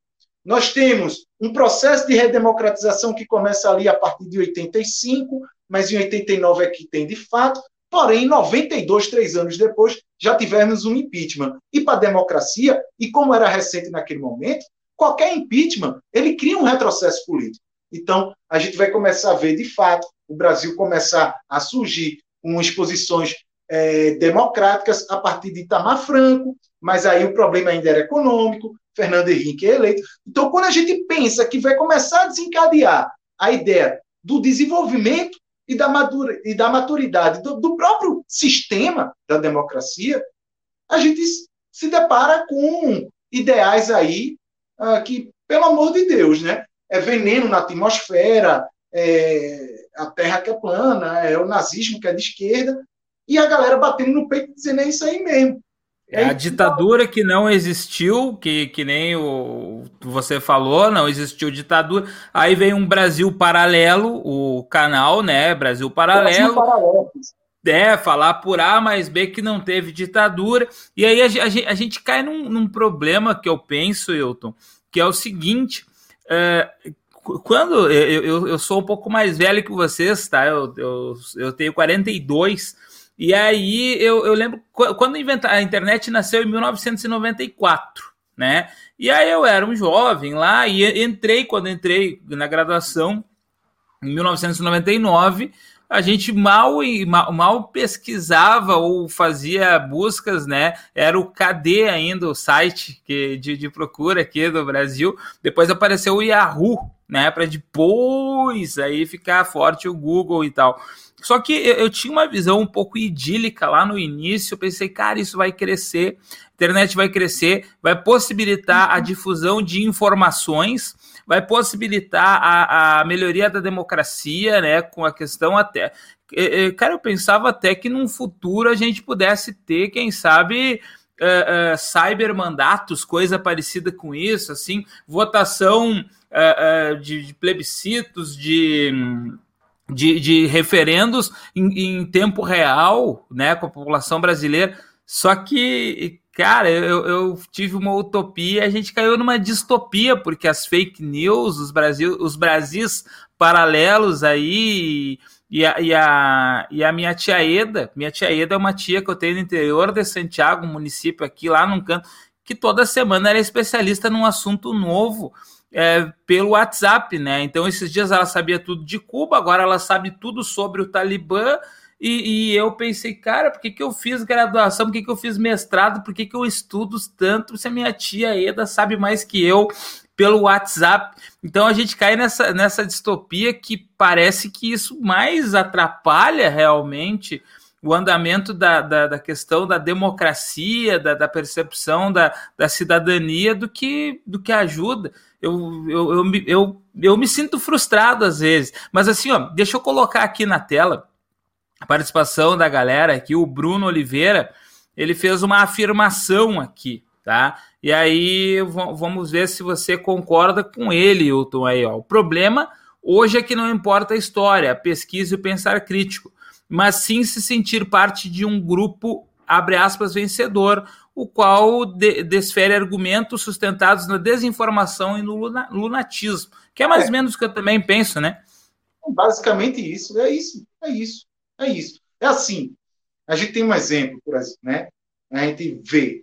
Nós temos um processo de redemocratização que começa ali a partir de 85, mas em 89 é que tem de fato. Porém, em 92, três anos depois, já tivemos um impeachment. E para a democracia, e como era recente naquele momento, qualquer impeachment ele cria um retrocesso político. Então, a gente vai começar a ver, de fato, o Brasil começar a surgir com exposições é, democráticas a partir de Itamar Franco, mas aí o problema ainda era econômico, Fernando Henrique é eleito. Então, quando a gente pensa que vai começar a desencadear a ideia do desenvolvimento e da, madura, e da maturidade do, do próprio sistema da democracia, a gente se depara com ideais aí ah, que, pelo amor de Deus, né? É veneno na atmosfera, é a terra que é plana, é o nazismo que é de esquerda, e a galera batendo no peito dizendo é isso aí mesmo. É a ditadura que não existiu, que, que nem o você falou, não existiu ditadura. Aí vem um Brasil paralelo, o canal, né? Brasil paralelo. Brasil paralelo. É, falar por A mais B que não teve ditadura. E aí a, a, a gente cai num, num, problema que eu penso, Hilton, que é o seguinte: é, quando eu, eu, eu, sou um pouco mais velho que vocês, tá? Eu, eu, eu tenho 42. E aí eu, eu lembro quando a internet nasceu em 1994, né? E aí eu era um jovem lá e entrei quando entrei na graduação em 1999 a gente mal, mal, mal, pesquisava ou fazia buscas, né? Era o KD ainda, o site que, de, de procura aqui do Brasil. Depois apareceu o Yahoo, né? Para depois aí ficar forte o Google e tal. Só que eu, eu, tinha uma visão um pouco idílica lá no início. Eu pensei, cara, isso vai crescer, a internet vai crescer, vai possibilitar a difusão de informações, vai possibilitar a, a melhoria da democracia, né? Com a questão até. Cara, eu pensava até que num futuro a gente pudesse ter, quem sabe, Uh, uh, cyber mandatos, coisa parecida com isso, assim, votação uh, de, de, plebiscitos, de, de, de referendos em, em, tempo real, né, com a população brasileira. Só que, cara, eu, eu tive uma utopia, a gente caiu numa distopia, porque as fake news, os Brasil, os Brasis paralelos aí, e a, e, a, e a minha tia Eda, minha tia Eda é uma tia que eu tenho no interior de Santiago, um município aqui, lá num canto, que toda semana era especialista num assunto novo é, pelo WhatsApp, né? Então, esses dias ela sabia tudo de Cuba, agora ela sabe tudo sobre o Talibã. E, e eu pensei, cara, por que, que eu fiz graduação? Por que, que eu fiz mestrado? Por que, que eu estudo tanto se a minha tia Eda sabe mais que eu pelo WhatsApp? Então a gente cai nessa, nessa distopia que parece que isso mais atrapalha realmente o andamento da, da, da, questão da democracia, da, da percepção da, da cidadania do que, do que ajuda eu, eu, eu, eu, eu me sinto frustrado às vezes. Mas assim, ó, deixa eu colocar aqui na tela a participação da galera aqui. O Bruno Oliveira, ele fez uma afirmação aqui, tá? E aí vamos ver se você concorda com ele, Hilton. Aí, ó. O problema hoje é que não importa a história, a pesquisa e o pensar crítico, mas sim se sentir parte de um grupo, abre aspas, vencedor, o qual de, desfere argumentos sustentados na desinformação e no luna, lunatismo, que é mais ou é. menos o que eu também penso, né? Basicamente isso, é isso, é isso, é isso. É assim, a gente tem um exemplo, por exemplo, né? A gente vê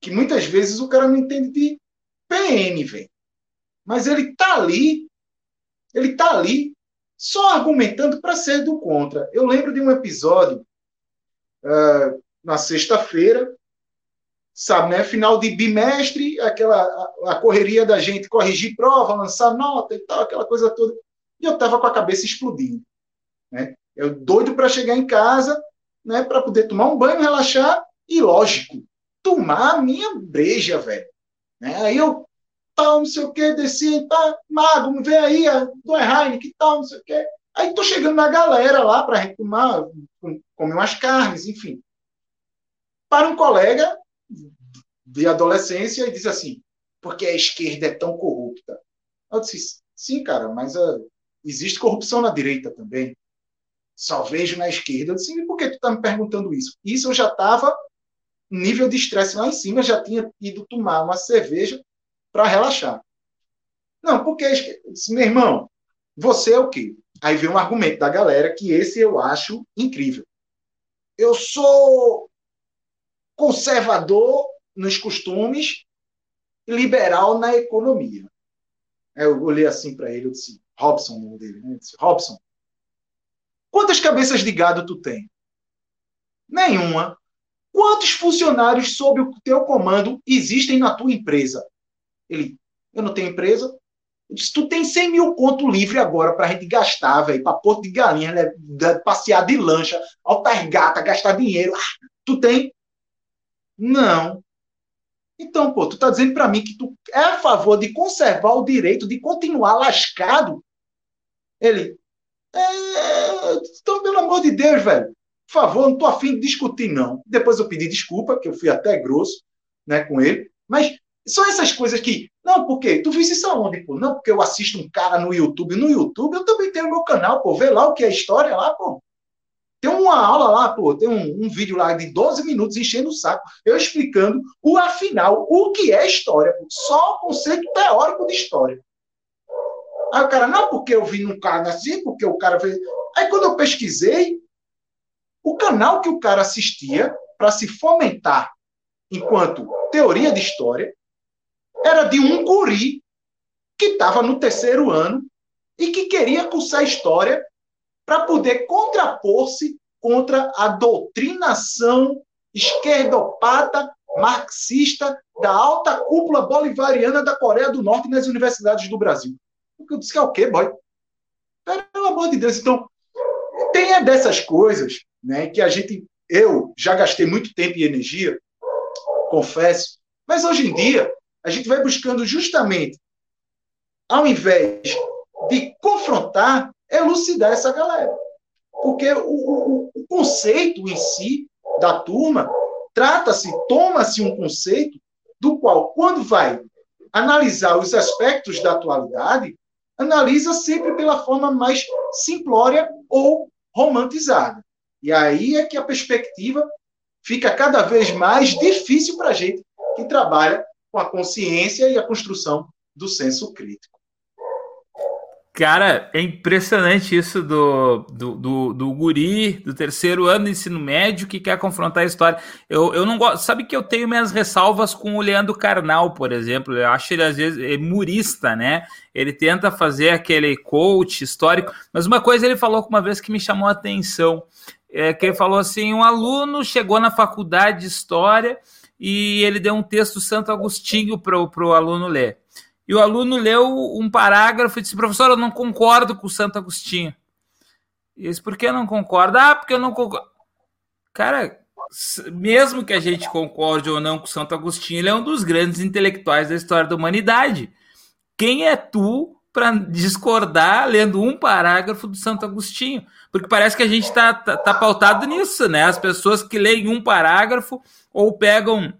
que muitas vezes o cara não entende de PN, velho. Mas ele tá ali, ele tá ali só argumentando para ser do contra. Eu lembro de um episódio uh, na sexta-feira sabe, né? Final de bimestre, aquela a, correria da gente corrigir prova, lançar nota e tal, aquela coisa toda. E eu tava com a cabeça explodindo, né? Eu doido para chegar em casa né, para poder tomar um banho, relaxar e, lógico, tomar a minha breja, velho. Né? Aí eu, tal, não sei o que, desci, tá, mago, vem aí, do Heineken, que tal, não sei o que. Aí tô chegando na galera lá para tomar, comer umas carnes, enfim. Para um colega de adolescência e diz assim, porque a esquerda é tão corrupta. Eu disse, sim, cara, mas uh, existe corrupção na direita também. Só vejo na esquerda. Eu disse, por que tu tá me perguntando isso? Isso eu já estava nível de estresse lá em cima, já tinha ido tomar uma cerveja para relaxar. Não, porque eu disse, meu irmão, você é o quê? Aí vem um argumento da galera que esse eu acho incrível. Eu sou conservador nos costumes, liberal na economia. Eu olhei assim para ele, eu disse, Robson, o nome dele, né? Eu disse, Robson, quantas cabeças de gado tu tem? Nenhuma. Quantos funcionários sob o teu comando existem na tua empresa? Ele, eu não tenho empresa. Eu disse, tu tem 100 mil conto livre agora para a gente gastar, velho, para Porto de Galinha, né? passear de lancha, altas gastar dinheiro. Ah, tu tem? Não. Então, pô, tu tá dizendo para mim que tu é a favor de conservar o direito de continuar lascado? Ele, é, então, pelo amor de Deus, velho, por favor, não tô afim de discutir, não. Depois eu pedi desculpa, que eu fui até grosso, né, com ele, mas são essas coisas que, não, porque tu viu isso aonde, pô? Não, porque eu assisto um cara no YouTube, no YouTube eu também tenho meu canal, pô, vê lá o que é história lá, pô. Uma aula lá, pô, tem um, um, vídeo lá de 12 minutos enchendo o saco, eu explicando o afinal, o que é história, pô. só o conceito teórico de história. Aí o cara, não, porque eu vi num cara assim, porque o cara fez. Aí quando eu pesquisei, o canal que o cara assistia para se fomentar enquanto teoria de história era de um guri que estava no terceiro ano e que queria cursar história para poder contrapor-se contra a doutrinação esquerdopata marxista da alta cúpula bolivariana da Coreia do Norte nas universidades do Brasil. Eu disse que é o quê, boy? Pelo amor de Deus. Então, tem dessas coisas né, que a gente, eu já gastei muito tempo e energia, confesso, mas hoje em dia a gente vai buscando justamente, ao invés de confrontar, elucidar essa galera. Porque o, o, o conceito em si da turma trata-se, toma-se um conceito do qual, quando vai analisar os aspectos da atualidade, analisa sempre pela forma mais simplória ou romantizada. E aí é que a perspectiva fica cada vez mais difícil para a gente que trabalha com a consciência e a construção do senso crítico. Cara, é impressionante isso do, do, do, do, guri do terceiro ano do ensino médio que quer confrontar a história. Eu, eu não gosto. Sabe que eu tenho minhas ressalvas com o Leandro Carnal, por exemplo. Eu acho ele, às vezes, é murista, né? Ele tenta fazer aquele coach histórico. Mas uma coisa ele falou uma vez que me chamou a atenção: é que ele falou assim: um aluno chegou na faculdade de história e ele deu um texto Santo Agostinho para o aluno ler e o aluno leu um parágrafo e disse: professor, eu não concordo com o Santo Agostinho. E disse: por que não concorda? Ah, porque eu não concordo. Cara, mesmo que a gente concorde ou não com o Santo Agostinho, ele é um dos grandes intelectuais da história da humanidade. Quem é tu para discordar lendo um parágrafo do Santo Agostinho? Porque parece que a gente está tá, tá pautado nisso, né? As pessoas que leem um parágrafo ou pegam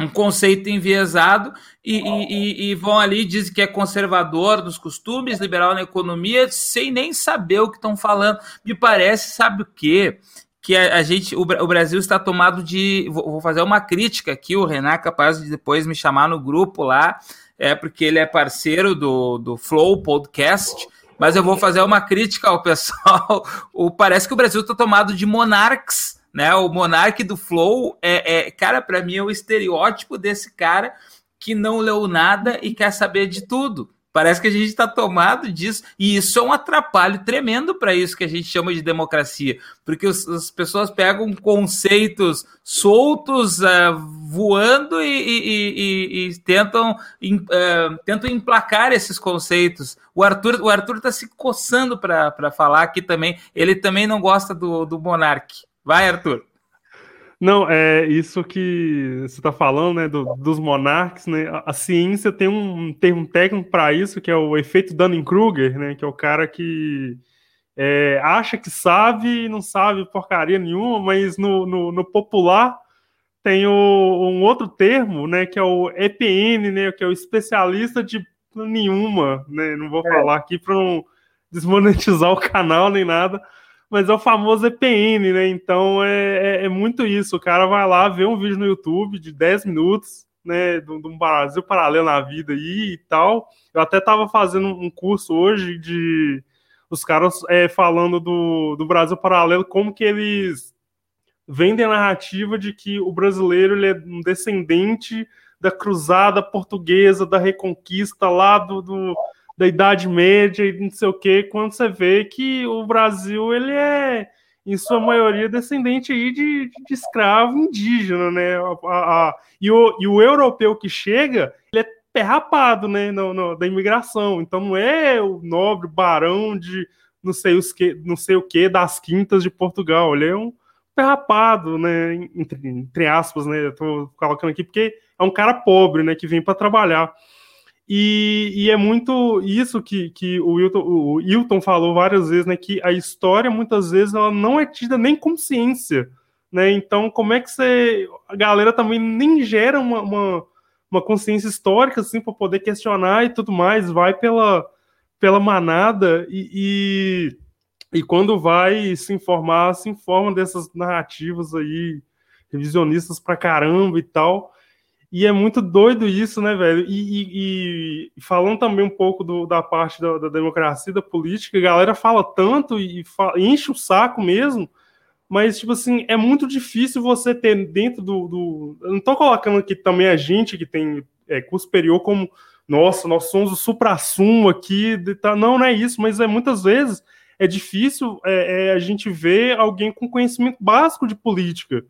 um conceito enviesado e, e, e, vão ali dizem que é conservador dos costumes, liberal na economia, sem nem saber o que estão falando. Me parece, sabe o quê? Que a, a gente, o, o, Brasil está tomado de. Vou, vou, fazer uma crítica aqui, o Renan é capaz de depois me chamar no grupo lá, é porque ele é parceiro do, do Flow Podcast. Mas eu vou fazer uma crítica ao pessoal. O, parece que o Brasil está tomado de monarcas né? O Monark do Flow é, é cara, para mim é o estereótipo desse cara que não leu nada e quer saber de tudo. Parece que a gente está tomado disso, e isso é um atrapalho tremendo para isso que a gente chama de democracia, porque os, as pessoas pegam conceitos soltos, uh, voando e, e, e, e tentam, uh, tentam emplacar esses conceitos. O Arthur o Arthur está se coçando para falar aqui também, ele também não gosta do, do Monark. Vai, Arthur. Não, é isso que você está falando, né, do, dos monarcas, né? A, a, ciência tem um termo técnico para isso, que é o efeito Dunning-Kruger, né, que é o cara que é, acha que sabe e não sabe porcaria nenhuma, mas no, no, no popular tem o, um outro termo, né, que é o EPN, né, que é o especialista de nenhuma, né? Não vou é. falar aqui para não desmonetizar o canal nem nada, mas é o famoso EPN, né? Então é, é, é, muito isso. O cara vai lá ver um vídeo no YouTube de 10 minutos, né? De, um Brasil paralelo na vida aí e tal. Eu até estava fazendo um curso hoje de os caras é, falando do, do Brasil paralelo, como que eles vendem a narrativa de que o brasileiro ele é um descendente da cruzada portuguesa, da reconquista lá do, do da Idade Média e não sei o que, quando você vê que o Brasil ele é, em sua maioria, descendente aí de, de escravo indígena, né? A, a, a, e, o, e o europeu que chega, ele é perrapado, né? No, no, da imigração. Então não é o nobre barão de não sei, os que, não sei o que das quintas de Portugal. Ele é um perrapado, né? Entre, entre aspas, né? Eu tô colocando aqui porque é um cara pobre, né? Que vem para trabalhar. E, e, é muito isso que, que o, Wilton, o Wilton falou várias vezes, né? Que a história, muitas vezes, ela não é tida nem como ciência. Né? Então, como é que você. A galera também nem gera uma, uma, uma consciência histórica assim, para poder questionar e tudo mais, vai pela, pela manada e, e, e quando vai se informar, se informa dessas narrativas aí, revisionistas pra caramba e tal. E é muito doido isso, né, velho? E, e, e falando também um pouco do, da parte da, da, democracia, da política, a galera fala tanto e fala, enche o saco mesmo, mas, tipo assim, é muito difícil você ter dentro do. do... Não tô colocando aqui também a gente que tem é, curso superior como, nossa, nós somos o supra-sumo aqui, tá... não, não é isso, mas é muitas vezes é difícil é, é, a gente ver alguém com conhecimento básico de política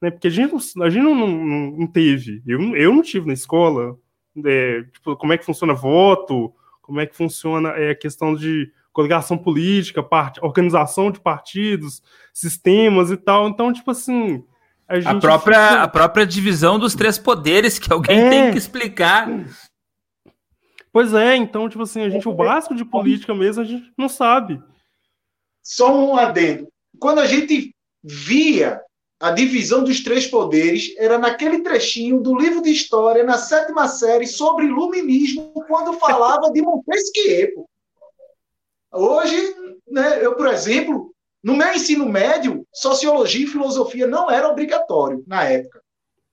né? Porque a gente, não, a gente não, não, não teve, eu, eu não tive na escola, é, tipo, como é que funciona voto, como é que funciona é, a questão de coligação política, part, organização de partidos, sistemas e tal. Então, tipo assim. A, a própria, fica... a própria divisão dos três poderes que alguém é... tem que explicar. Pois é, então, tipo assim, a gente, o básico de política mesmo, a gente não sabe. Só um adendo. Quando a gente via a divisão dos três poderes era naquele trechinho do livro de história, na sétima série, sobre iluminismo, quando falava de Montesquieu. Hoje, né, eu, por exemplo, no meu ensino médio, sociologia e filosofia não era obrigatório na época.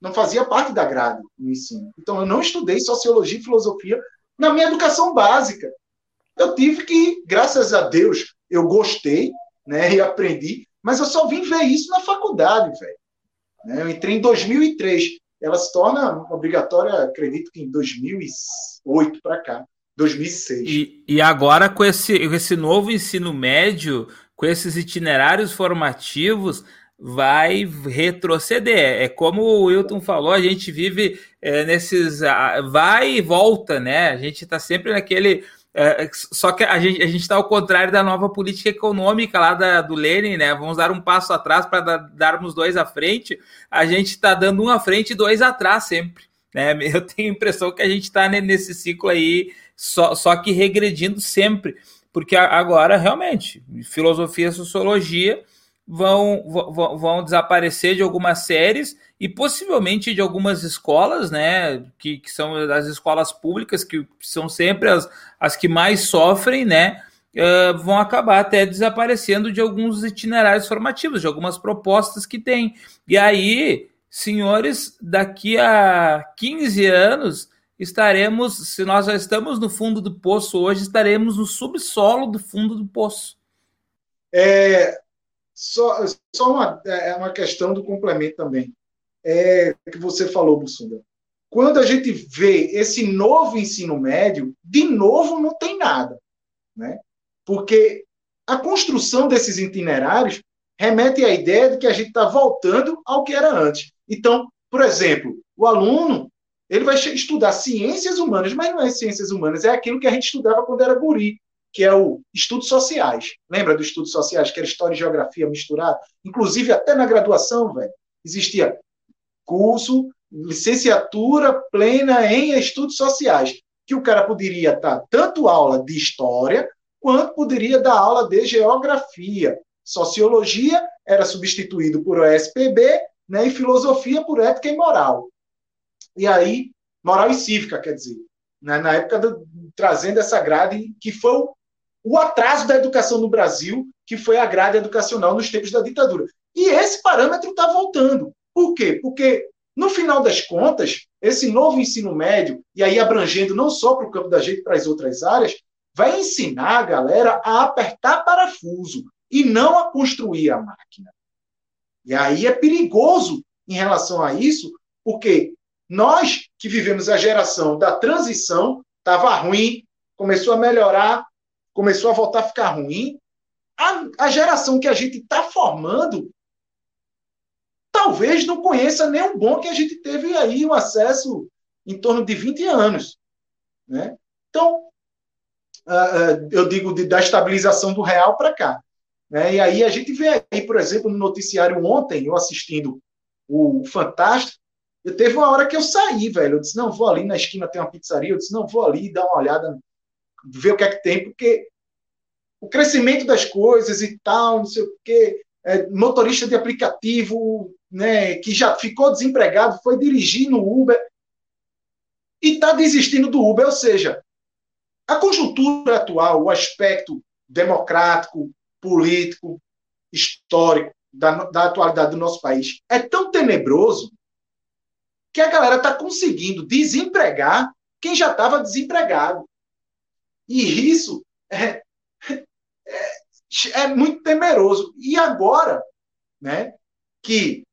Não fazia parte da grade no ensino. Então, eu não estudei sociologia e filosofia na minha educação básica. Eu tive que, graças a Deus, eu gostei né, e aprendi mas eu só vim ver isso na faculdade, velho. Né? Eu entrei em 2003. Ela se torna obrigatória, acredito que em 2008 para cá. 2006. E, e agora, com esse, esse novo ensino médio, com esses itinerários formativos, vai retroceder. É como o Wilton falou, a gente vive é, nesses. vai e volta, né? A gente está sempre naquele é, só que a gente está ao contrário da nova política econômica lá da, do Lenin, né? Vamos dar um passo atrás para dar, darmos dois à frente. A gente está dando um à frente e dois atrás sempre. Né? Eu tenho a impressão que a gente está nesse ciclo aí, só, só que regredindo sempre. Porque agora, realmente, filosofia sociologia vão, vão, vão desaparecer de algumas séries e possivelmente de algumas escolas, né, que, que são as escolas públicas, que são sempre as, as que mais sofrem, né, uh, vão acabar até desaparecendo de alguns itinerários formativos, de algumas propostas que tem. E aí, senhores, daqui a 15 anos, estaremos, se nós já estamos no fundo do poço hoje, estaremos no subsolo do fundo do poço. É, só, só uma, é uma questão do complemento também é, que você falou, Bussunda. Quando a gente vê esse novo ensino médio, de novo não tem nada. Né? Porque a construção desses itinerários remete à ideia de que a gente está voltando ao que era antes. Então, por exemplo, o aluno ele vai estudar ciências humanas, mas não é ciências humanas, é aquilo que a gente estudava quando era guri. Que é o estudos sociais. Lembra dos estudos sociais, que era história e geografia misturada? Inclusive, até na graduação, velho, existia curso, licenciatura plena em estudos sociais, que o cara poderia dar tanto aula de história, quanto poderia dar aula de geografia. Sociologia era substituído por OSPB, né, e filosofia por ética e moral. E aí, moral e cívica, quer dizer, né, na época do, trazendo essa grade que foi o, o atraso da educação no Brasil, que foi a grade educacional nos tempos da ditadura. E esse parâmetro está voltando. Por quê? Porque, no final das contas, esse novo ensino médio, e aí abrangendo não só para o campo da gente, para as outras áreas, vai ensinar a galera a apertar parafuso e não a construir a máquina. E aí é perigoso em relação a isso, porque nós que vivemos a geração da transição, estava ruim, começou a melhorar, começou a voltar a ficar ruim. A, a geração que a gente está formando talvez não conheça nem o bom que a gente teve aí um acesso em torno de 20 anos. Né? Então, uh, uh, eu digo da estabilização do real para cá. Né? E aí a gente vê aí, por exemplo, no noticiário ontem, eu assistindo o Fantástico, eu teve uma hora que eu saí, velho. Eu disse, não, vou ali na esquina, tem uma pizzaria. Eu disse, não, vou ali dar uma olhada, ver o que é que tem, porque o crescimento das coisas e tal, não sei o quê, é, motorista de aplicativo, né, que já ficou desempregado, foi dirigir no Uber e está desistindo do Uber. Ou seja, a conjuntura atual, o aspecto democrático, político, histórico da, da atualidade do nosso país é tão tenebroso que a galera está conseguindo desempregar quem já estava desempregado. E isso é, é, é, muito temeroso. E agora, né, que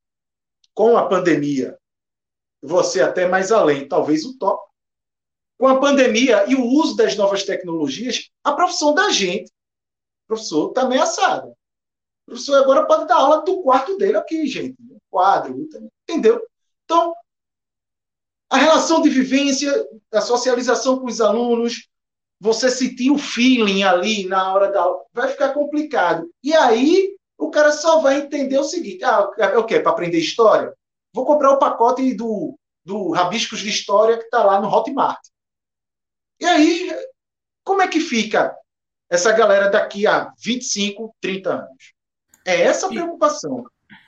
com a pandemia, você até mais além, talvez o top, com a pandemia e o uso das novas tecnologias, a profissão da gente professor está ameaçado. O professor agora pode dar aula do quarto dele aqui, gente. Quadro, entendeu? Então, a relação de vivência, a socialização com os alunos, você sentir o feeling ali na hora da aula, vai ficar complicado. E aí, o cara só vai entender o seguinte: ah, é o quê? Para aprender história? Vou comprar o pacote do, do Rabiscos de História que está lá no Hotmart. E aí, como é que fica essa galera daqui a 25, 30 anos. É essa a preocupação.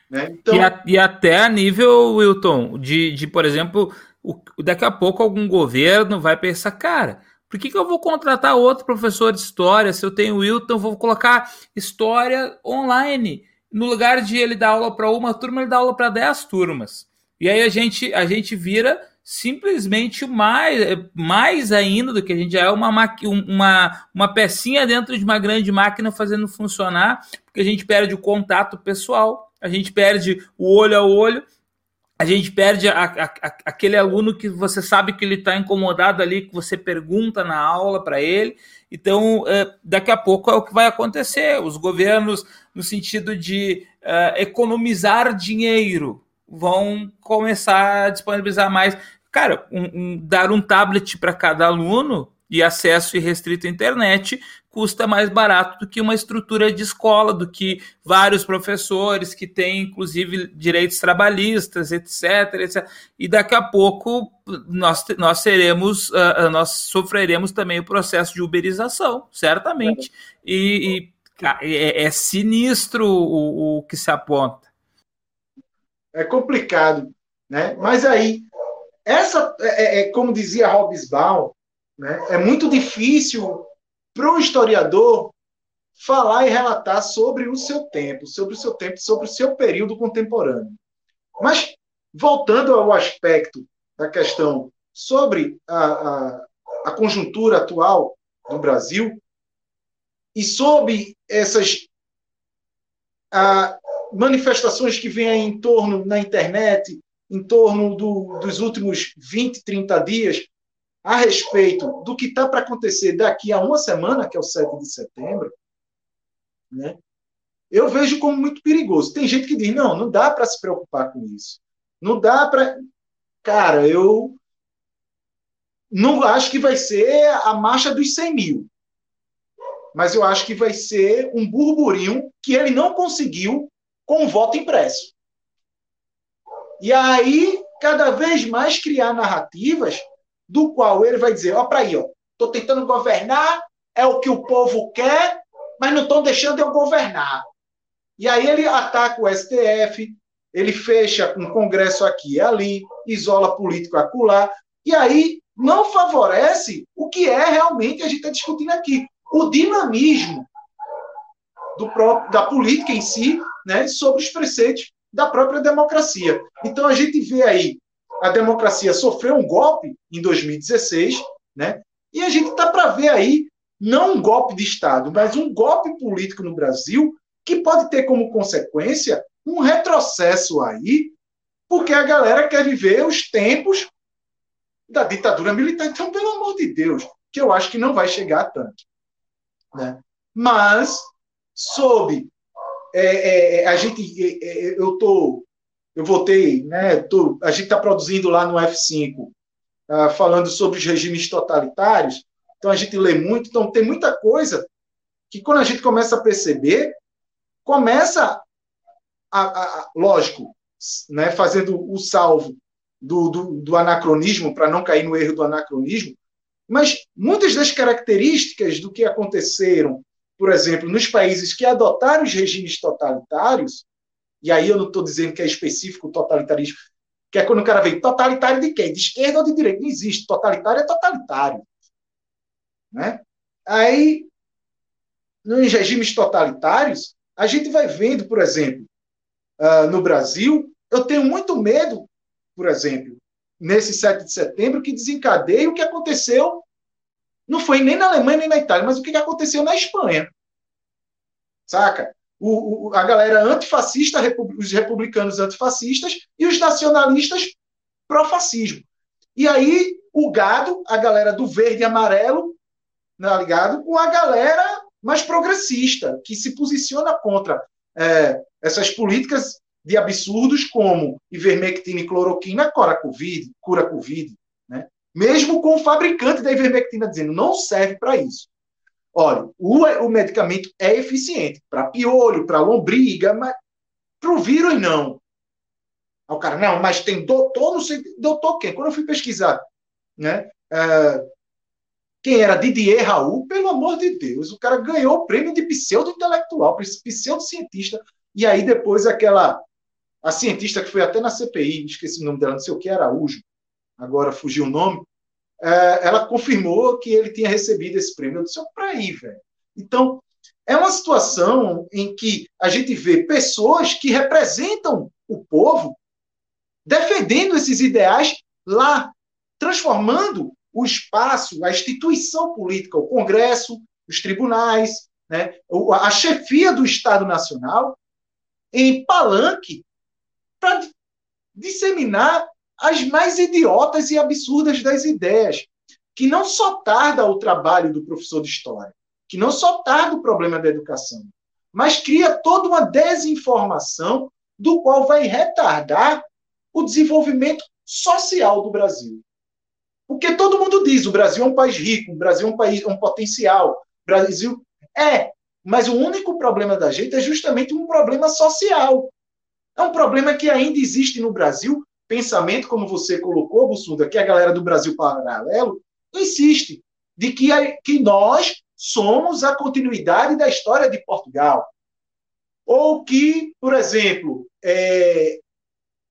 Né? Então... E, a, e, até a nível, Wilton, de, de por exemplo, o, daqui a pouco algum governo vai pensar, cara, por que, que eu vou contratar outro professor de história? Se eu tenho Wilton, vou colocar história online. No lugar de ele dar aula para uma turma, ele dá aula para 10 turmas. E aí a gente, a gente vira simplesmente mais, mais ainda do que a gente já é uma, uma, uma pecinha dentro de uma grande máquina fazendo funcionar, porque a gente perde o contato pessoal, a gente perde o olho a olho, a gente perde a, a, aquele aluno que você sabe que ele está incomodado ali, que você pergunta na aula para ele. Então, é, daqui a pouco é o que vai acontecer. Os governos, no sentido de uh, economizar dinheiro, vão começar a disponibilizar mais. Cara, um, um, dar um tablet para cada aluno e acesso irrestrito à internet custa mais barato do que uma estrutura de escola, do que vários professores que têm, inclusive, direitos trabalhistas, etc, etc. E daqui a pouco nós, nós seremos, uh, nós sofreremos também o processo de uberização, certamente. E, e é, é, sinistro o, o que se aponta é complicado, né? Mas aí, essa, é, é, é como dizia Hobbesbaum, né? É muito difícil para o historiador falar e relatar sobre o seu tempo, sobre o seu tempo, sobre o seu período contemporâneo. Mas voltando ao aspecto da questão sobre a, a, a conjuntura atual do Brasil e sobre essas a, manifestações que vêm em torno na internet, em torno do, dos últimos 20, 30 dias, a respeito do que está para acontecer daqui a uma semana, que é o 7 de setembro, né? eu vejo como muito perigoso. Tem gente que diz: não, não dá para se preocupar com isso. Não dá para. Cara, eu não acho que vai ser a marcha dos 100 mil. mas eu acho que vai ser um burburinho que ele não conseguiu com o voto impresso. E aí, cada vez mais criar narrativas do qual ele vai dizer, ó, para aí, ó, tô tentando governar, é o que o povo quer, mas não estão deixando eu governar. E aí ele ataca o STF, ele fecha um congresso aqui e ali, isola político acolá, e aí não favorece o que é realmente a gente está discutindo aqui, o dinamismo do próprio, da política em si, né, sobre os preceitos da própria democracia. Então a gente vê aí a democracia sofreu um golpe em 2016, né? E a gente está para ver aí não um golpe de Estado, mas um golpe político no Brasil que pode ter como consequência um retrocesso aí, porque a galera quer viver os tempos da ditadura militar. Então, pelo amor de Deus, que eu acho que não vai chegar tanto. Né? Mas, sob. É, é, é a gente. É, é eu tô, eu votei, né? Tô, a gente está produzindo lá no F5, uh, ah, falando sobre os regimes totalitários. Então a gente lê muito, então tem muita coisa que quando a gente começa a perceber, começa a, a, a lógico, né, fazendo o salvo do, do, do anacronismo, para não cair no erro do anacronismo, mas muitas das características do que aconteceram, por exemplo, nos países que adotaram os regimes totalitários, e aí eu não estou dizendo que é específico o totalitarismo, que é quando o cara vem totalitário de quem? De esquerda ou de direita? Não existe. Totalitário é totalitário. Né? Aí, nos regimes totalitários, a gente vai vendo, por exemplo, uh, no Brasil, eu tenho muito medo, por exemplo, nesse 7 de setembro, que desencadeia o que aconteceu, não foi nem na Alemanha nem na Itália, mas o que aconteceu na Espanha. Saca? O, o, a galera antifascista, os republicanos antifascistas e os nacionalistas pró-fascismo. E aí, o gado, a galera do verde e amarelo, tá ligado? Com a galera mais progressista, que se posiciona contra é, essas políticas de absurdos como ivermectina e cloroquina cura Covid, cura COVID, né? mesmo com o fabricante da ivermectina dizendo não serve para isso. Olha, o, o medicamento é eficiente para piolho, para lombriga, mas para o vírus não. Aí o cara, não, mas tem doutor, não sei, doutor quem? Quando eu fui pesquisar, né? Uh, quem era Didier Raul, pelo amor de Deus, o cara ganhou o prêmio de pseudo-intelectual, pseudo-cientista, e aí depois aquela, a cientista que foi até na CPI, esqueci o nome dela, não sei o que, Araújo, agora fugiu o nome, é, ela confirmou que ele tinha recebido esse prêmio. Eu disse, para aí, velho. Então, é uma situação em que a gente vê pessoas que representam o povo defendendo esses ideais lá, transformando o espaço, a instituição política, o Congresso, os tribunais, né, a chefia do Estado Nacional, em palanque para disseminar as mais idiotas e absurdas das ideias, que não só tarda o trabalho do professor de história, que não só tarda o problema da educação, mas cria toda uma desinformação do qual vai retardar o desenvolvimento social do Brasil. Porque todo mundo diz, o Brasil é um país rico, o Brasil é um país, é um potencial, o Brasil é, mas o único problema da gente é justamente um problema social. É um problema que ainda existe no Brasil, pensamento, como você colocou, Bussunda, que a galera do Brasil Paralelo insiste, de que, que nós somos a continuidade da história de Portugal. Ou que, por exemplo, é,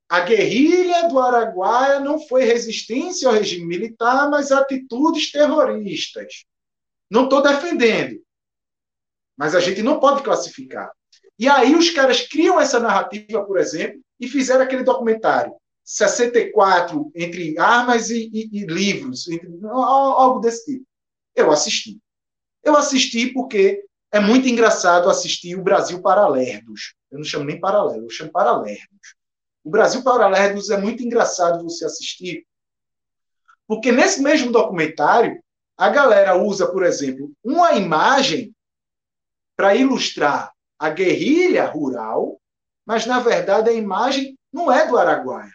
a guerrilha do Araguaia não foi resistência ao regime militar, mas atitudes terroristas. Não estou defendendo, mas a gente não pode classificar. E aí os caras criam essa narrativa, por exemplo, e fizeram aquele documentário 64 entre armas e, e, e livros, entre, algo desse tipo. Eu assisti. Eu assisti porque é muito engraçado assistir o Brasil Paralerdos. Eu não chamo nem paralelo, eu chamo Paralerdos. O Brasil Paralelos é muito engraçado você assistir, porque nesse mesmo documentário, a galera usa, por exemplo, uma imagem para ilustrar a guerrilha rural, mas na verdade a imagem não é do Araguaia.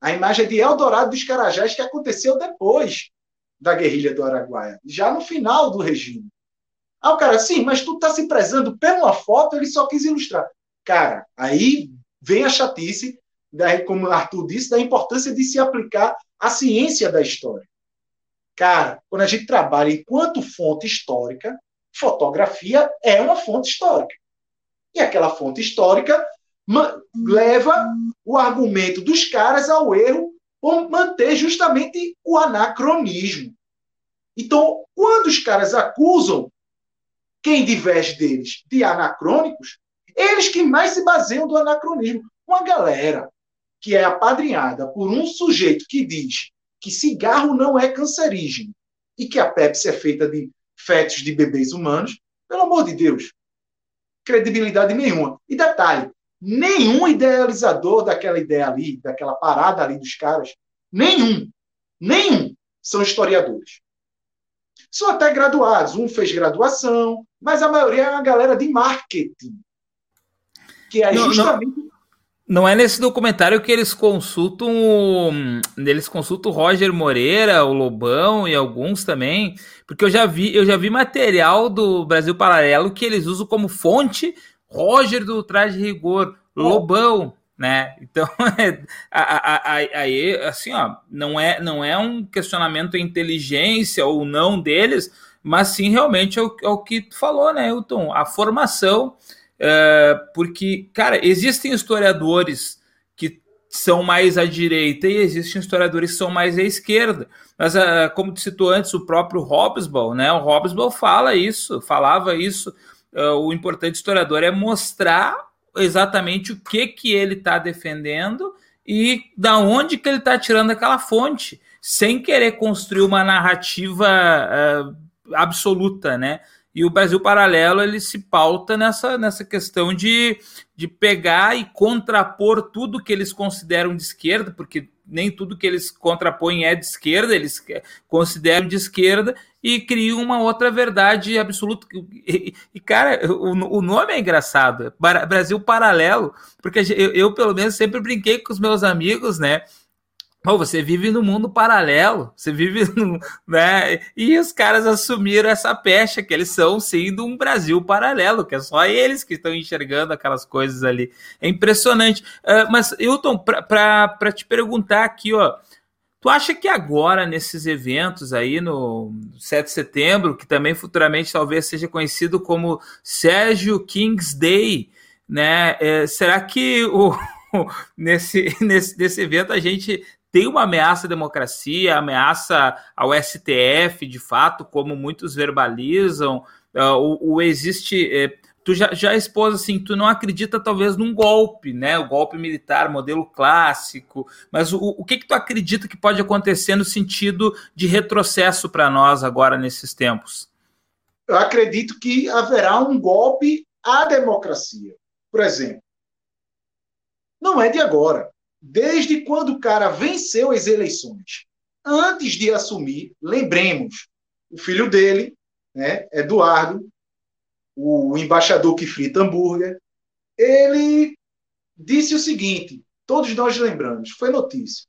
A imagem de Eldorado dos Carajás, que aconteceu depois da guerrilha do Araguaia, já no final do regime. Ah, o cara, sim, mas tu tá se prezando pela foto, ele só quis ilustrar. Cara, aí vem a chatice, da, como o Arthur disse, da importância de se aplicar a ciência da história. Cara, quando a gente trabalha enquanto fonte histórica, fotografia é uma fonte histórica. E aquela fonte histórica leva o argumento dos caras ao erro por manter justamente o anacronismo. Então, quando os caras acusam quem diverge deles de anacrônicos, eles que mais se baseiam do anacronismo. Uma galera que é apadrinhada por um sujeito que diz que cigarro não é cancerígeno e que a Pepsi é feita de fetos de bebês humanos, pelo amor de Deus, credibilidade nenhuma. E detalhe, nenhum idealizador daquela ideia ali, daquela parada ali dos caras, nenhum, nenhum são historiadores. São até graduados. Um fez graduação, mas a maioria é uma galera de marketing. Que é justamente. Não, não é nesse documentário que eles consultam. Eles consultam o Roger Moreira, o Lobão e alguns também. Porque eu já vi, eu já vi material do Brasil Paralelo que eles usam como fonte Roger do Traje Rigor, Lobão, né? Então, aí, assim, ó, não é, não é um questionamento à inteligência ou não deles, mas sim realmente é o, é o que tu falou, né, Hilton? A formação, é, porque, cara, existem historiadores que são mais à direita e existem historiadores que são mais à esquerda. Mas, é, como tu citou antes, o próprio Hobsbawm, né? O Hobsbawm fala isso, falava isso. É, o importante historiador é mostrar exatamente o que que ele está defendendo e da onde que ele está tirando aquela fonte, sem querer construir uma narrativa uh, absoluta, né? E o Brasil Paralelo ele se pauta nessa, nessa questão de, de pegar e contrapor tudo que eles consideram de esquerda, porque nem tudo que eles contrapõem é de esquerda, eles consideram de esquerda e criam uma outra verdade absoluta. E, e cara, o, o, nome é engraçado, Brasil Paralelo, porque eu, eu, pelo menos, sempre brinquei com os meus amigos, né? Oh, você vive no mundo paralelo, você vive né? E os caras assumiram essa pecha que eles são sim de um Brasil paralelo, que é só eles que estão enxergando aquelas coisas ali. É impressionante. Uh, mas, Hilton, para te perguntar aqui, ó, tu acha que agora, nesses eventos aí no 7 de setembro, que também futuramente talvez seja conhecido como Sérgio King's Day, né? É, será que o nesse, nesse, nesse evento a gente tem uma ameaça à democracia, ameaça ao STF, de fato, como muitos verbalizam, uh, existe. Eh, tu já, já expôs assim, tu não acredita talvez num golpe, né? O golpe militar, modelo clássico, mas o, o que, que tu acredita que pode acontecer no sentido de retrocesso para nós agora nesses tempos? Eu acredito que haverá um golpe à democracia. Por exemplo, não é de agora desde quando o cara venceu as eleições. Antes de assumir, lembremos, o filho dele, né, Eduardo, o embaixador que frita hambúrguer, ele disse o seguinte: todos nós lembramos, foi notícia.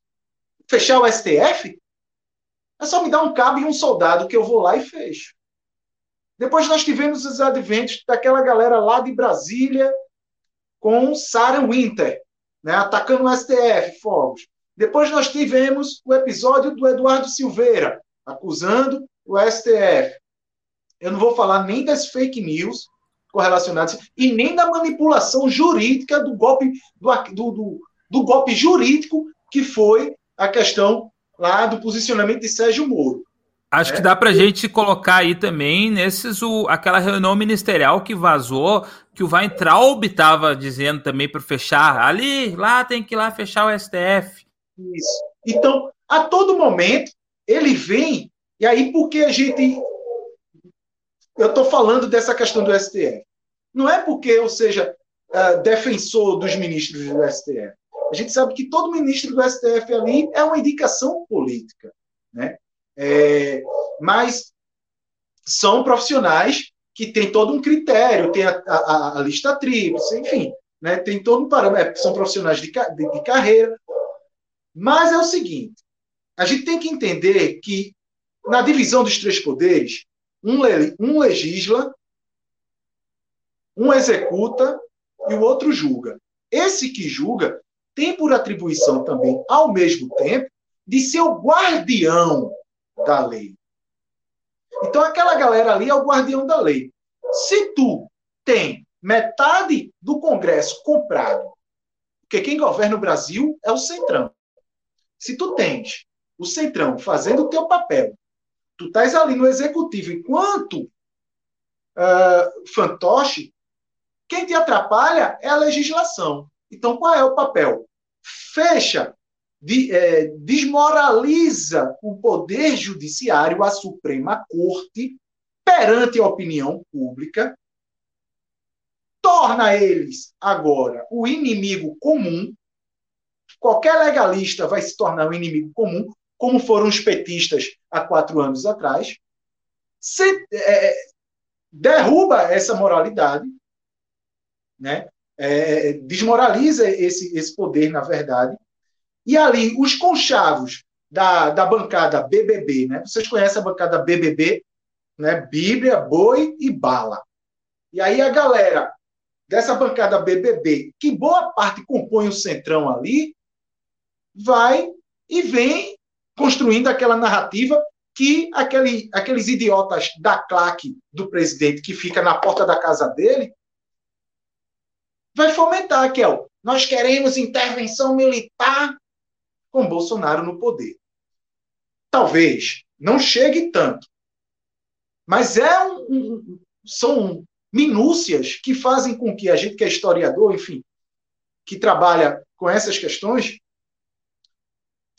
Fechar o STF? É só me dar um cabo e um soldado que eu vou lá e fecho. Depois nós tivemos os adventos daquela galera lá de Brasília com Sarah Winter, né, atacando o STF, fogos. Depois nós tivemos o episódio do Eduardo Silveira, acusando o STF. Eu não vou falar nem das fake news correlacionadas e nem da manipulação jurídica do golpe do, do, do, do golpe jurídico que foi a questão lá do posicionamento de Sérgio Moro. Acho é. que dá para a gente colocar aí também nesses o, aquela reunião ministerial que vazou, que o Weintraub estava dizendo também para fechar. Ali, lá tem que ir lá fechar o STF. Isso. Então, a todo momento, ele vem, e aí porque a gente. Eu estou falando dessa questão do STF. Não é porque eu seja uh, defensor dos ministros do STF. A gente sabe que todo ministro do STF ali é uma indicação política. Né? É, mas são profissionais que têm todo um critério, tem a, a, a lista tríplice, enfim, né, tem todo um parâmetro, é, são profissionais de, de, de carreira. Mas é o seguinte: a gente tem que entender que na divisão dos três poderes, um, um legisla Um executa e o outro julga. Esse que julga tem por atribuição também, ao mesmo tempo, de ser o guardião da lei. Então, aquela galera ali é o guardião da lei. Se tu tem metade do Congresso comprado, porque quem governa o Brasil é o Centrão. Se tu tens o Centrão fazendo o teu papel, tu estás ali no Executivo, enquanto uh, fantoche, quem te atrapalha é a legislação. Então, qual é o papel? Fecha, de, é, desmoraliza o poder judiciário, a Suprema Corte, perante a opinião pública, torna eles agora o inimigo comum. Qualquer legalista vai se tornar um inimigo comum, como foram os petistas há quatro anos atrás. Se, é, derruba essa moralidade, né? É, desmoraliza esse, esse poder, na verdade. E ali, os conchavos da, da bancada BBB, né? Vocês conhecem a bancada BBB? Né? Bíblia, boi e bala. E aí a galera dessa bancada BBB, que boa parte compõe o centrão ali, vai e vem construindo aquela narrativa que aquele, aqueles idiotas da claque do presidente que fica na porta da casa dele vai fomentar, que é o nós queremos intervenção militar com Bolsonaro no poder. Talvez não chegue tanto, mas é um, um, são minúcias que fazem com que a gente que é historiador, enfim, que trabalha com essas questões,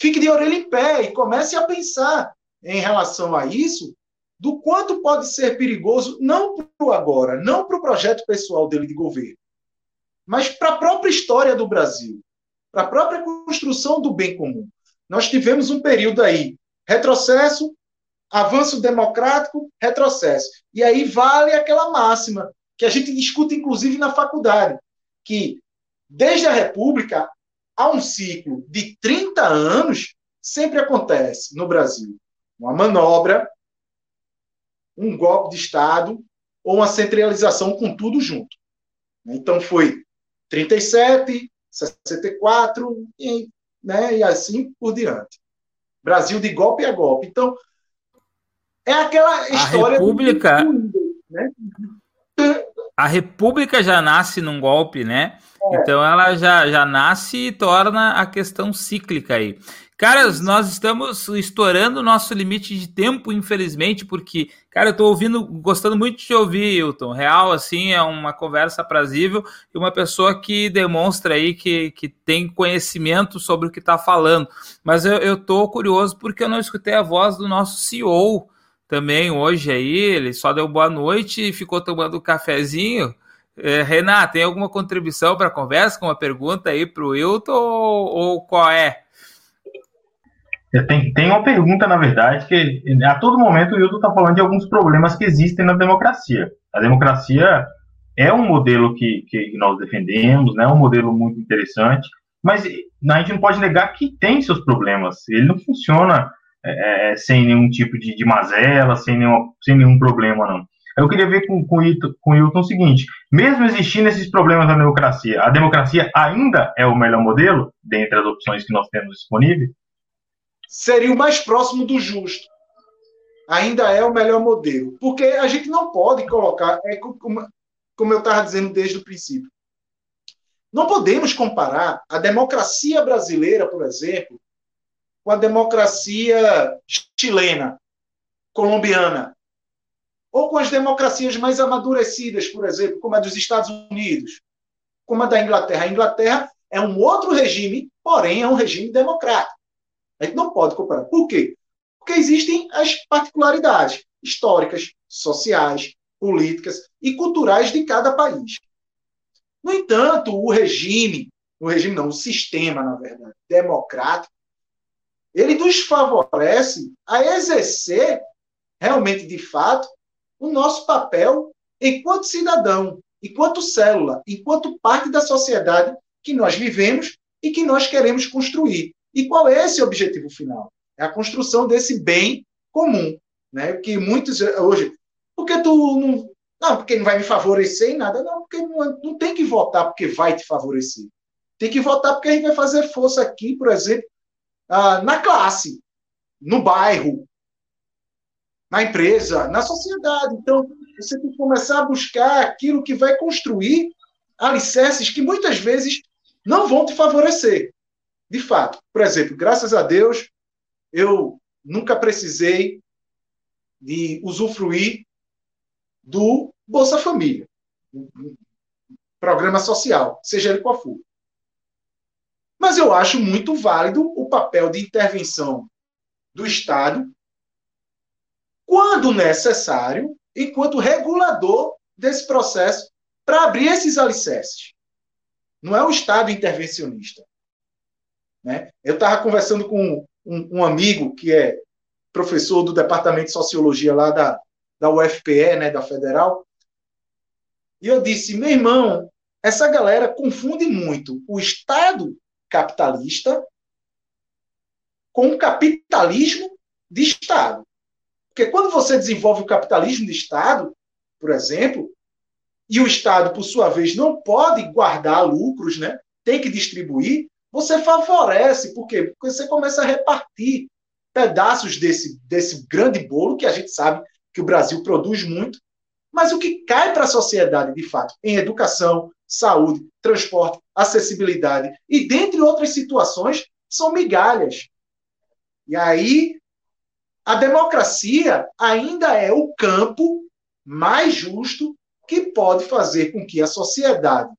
fique de orelha em pé e comece a pensar em relação a isso, do quanto pode ser perigoso, não para o agora, não para o projeto pessoal dele de governo, mas para a própria história do Brasil, para a própria construção do bem comum. Nós tivemos um período aí, retrocesso, avanço democrático, retrocesso. E aí vale aquela máxima que a gente discute, inclusive, na faculdade, que desde a República há um ciclo de 30 anos, sempre acontece no Brasil uma manobra, um golpe de Estado ou uma centralização com tudo junto. Então foi 37, 64 e, né, e assim por diante. Brasil de golpe a golpe. Então, é aquela história. A República. Do... Né? A República já nasce num golpe, né? É. Então ela já, já nasce e torna a questão cíclica aí. Caras, nós estamos estourando o nosso limite de tempo, infelizmente, porque, cara, eu tô ouvindo, gostando muito de ouvir, Hilton. Real, assim, é uma conversa aprazível e uma pessoa que demonstra aí que, que tem conhecimento sobre o que está falando. Mas eu, eu tô curioso porque eu não escutei a voz do nosso CEO também hoje aí. Ele só deu boa noite e ficou tomando um cafezinho. É, Renato, tem alguma contribuição para a conversa, com uma pergunta aí para o Hilton ou, ou qual é? Tem, tem uma pergunta, na verdade, que a todo momento o Hilton está falando de alguns problemas que existem na democracia. A democracia é um modelo que, que nós defendemos, né, é um modelo muito interessante, mas a gente não pode negar que tem seus problemas. Ele não funciona é, é sem nenhum tipo de, de mazela, sem, nenhum, sem nenhum problema, não. Eu queria ver com, com, com o Hilton o seguinte: mesmo existindo esses problemas na democracia, a democracia ainda é o melhor modelo dentre as opções que nós temos disponíveis? seria o mais próximo do justo. Ainda é o melhor modelo. Porque a gente não pode colocar, é como, como eu estava dizendo desde o princípio, não podemos comparar a democracia brasileira, por exemplo, com a democracia chilena, colombiana, ou com as democracias mais amadurecidas, por exemplo, como a dos Estados Unidos, como a da Inglaterra. A Inglaterra é um outro regime, porém é um regime democrático. A gente não pode comparar. Por quê? Porque existem as particularidades históricas, sociais, políticas e culturais de cada país. No entanto, o regime, o regime não, o sistema, na verdade, democrático, ele nos favorece a exercer realmente, de fato, o nosso papel enquanto cidadão, enquanto célula, enquanto parte da sociedade que nós vivemos e que nós queremos construir. E qual é esse objetivo final? É a construção desse bem comum, né? Que muitos hoje, porque tu não, Não, porque não vai me favorecer em nada. Não, porque não, não tem que votar porque vai te favorecer. Tem que votar porque a gente vai fazer força aqui, por exemplo, ah, na classe, no bairro, na empresa, na sociedade. Então, você tem que começar a buscar aquilo que vai construir alicerces que muitas vezes não vão te favorecer. De fato. Por exemplo, graças a Deus, eu nunca precisei de usufruir do Bolsa Família, programa social, seja ele qual for. Mas eu acho muito válido o papel de intervenção do Estado, quando necessário, enquanto regulador desse processo, para abrir esses alicerces. Não é o Estado intervencionista. Né? Eu estava conversando com um, um, amigo que é professor do Departamento de Sociologia lá da, da UFPE, né, da Federal, e eu disse, meu irmão, essa galera confunde muito o Estado capitalista com o capitalismo de Estado. Porque quando você desenvolve o capitalismo de Estado, por exemplo, e o Estado, por sua vez, não pode guardar lucros, né? tem que distribuir, você favorece. Por quê? Porque você começa a repartir pedaços desse, desse grande bolo que a gente sabe que o Brasil produz muito, mas o que cai para a sociedade, de fato, em educação, saúde, transporte, acessibilidade e dentre outras situações, são migalhas. E aí, a democracia ainda é o campo mais justo que pode fazer com que a sociedade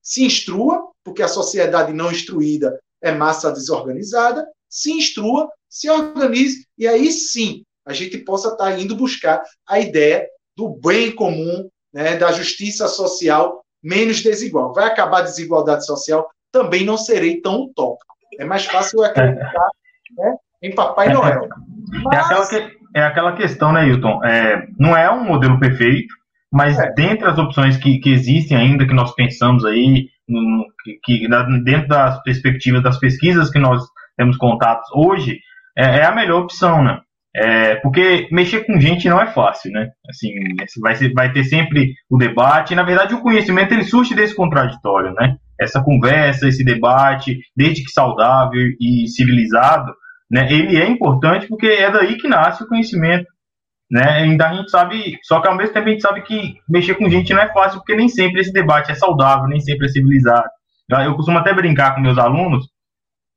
se instrua, porque a sociedade não instruída é massa desorganizada, se instrua, se organize, e aí sim a gente possa estar tá indo buscar a ideia do bem comum, né, da justiça social menos desigual. Vai acabar a desigualdade social, também não serei tão utópico. É mais fácil acreditar né, em Papai Noel. Mas... É, aquela que, é aquela questão, né, Hilton? É, não é um modelo perfeito, mas é. dentre as opções que, que existem ainda, que nós pensamos aí, que, que, dentro das perspectivas das pesquisas que nós temos contatos hoje, é, é a melhor opção, né? É, porque mexer com gente não é fácil, né? Assim, vai, ser, vai ter sempre o debate. Na verdade, o conhecimento ele surge desse contraditório, né? Essa conversa, esse debate, desde que saudável e civilizado, né? Ele é importante porque é daí que nasce o conhecimento, né? Ainda a gente sabe, só que ao mesmo tempo a gente sabe que mexer com gente não é fácil porque nem sempre esse debate é saudável, nem sempre é civilizado. Eu costumo até brincar com meus alunos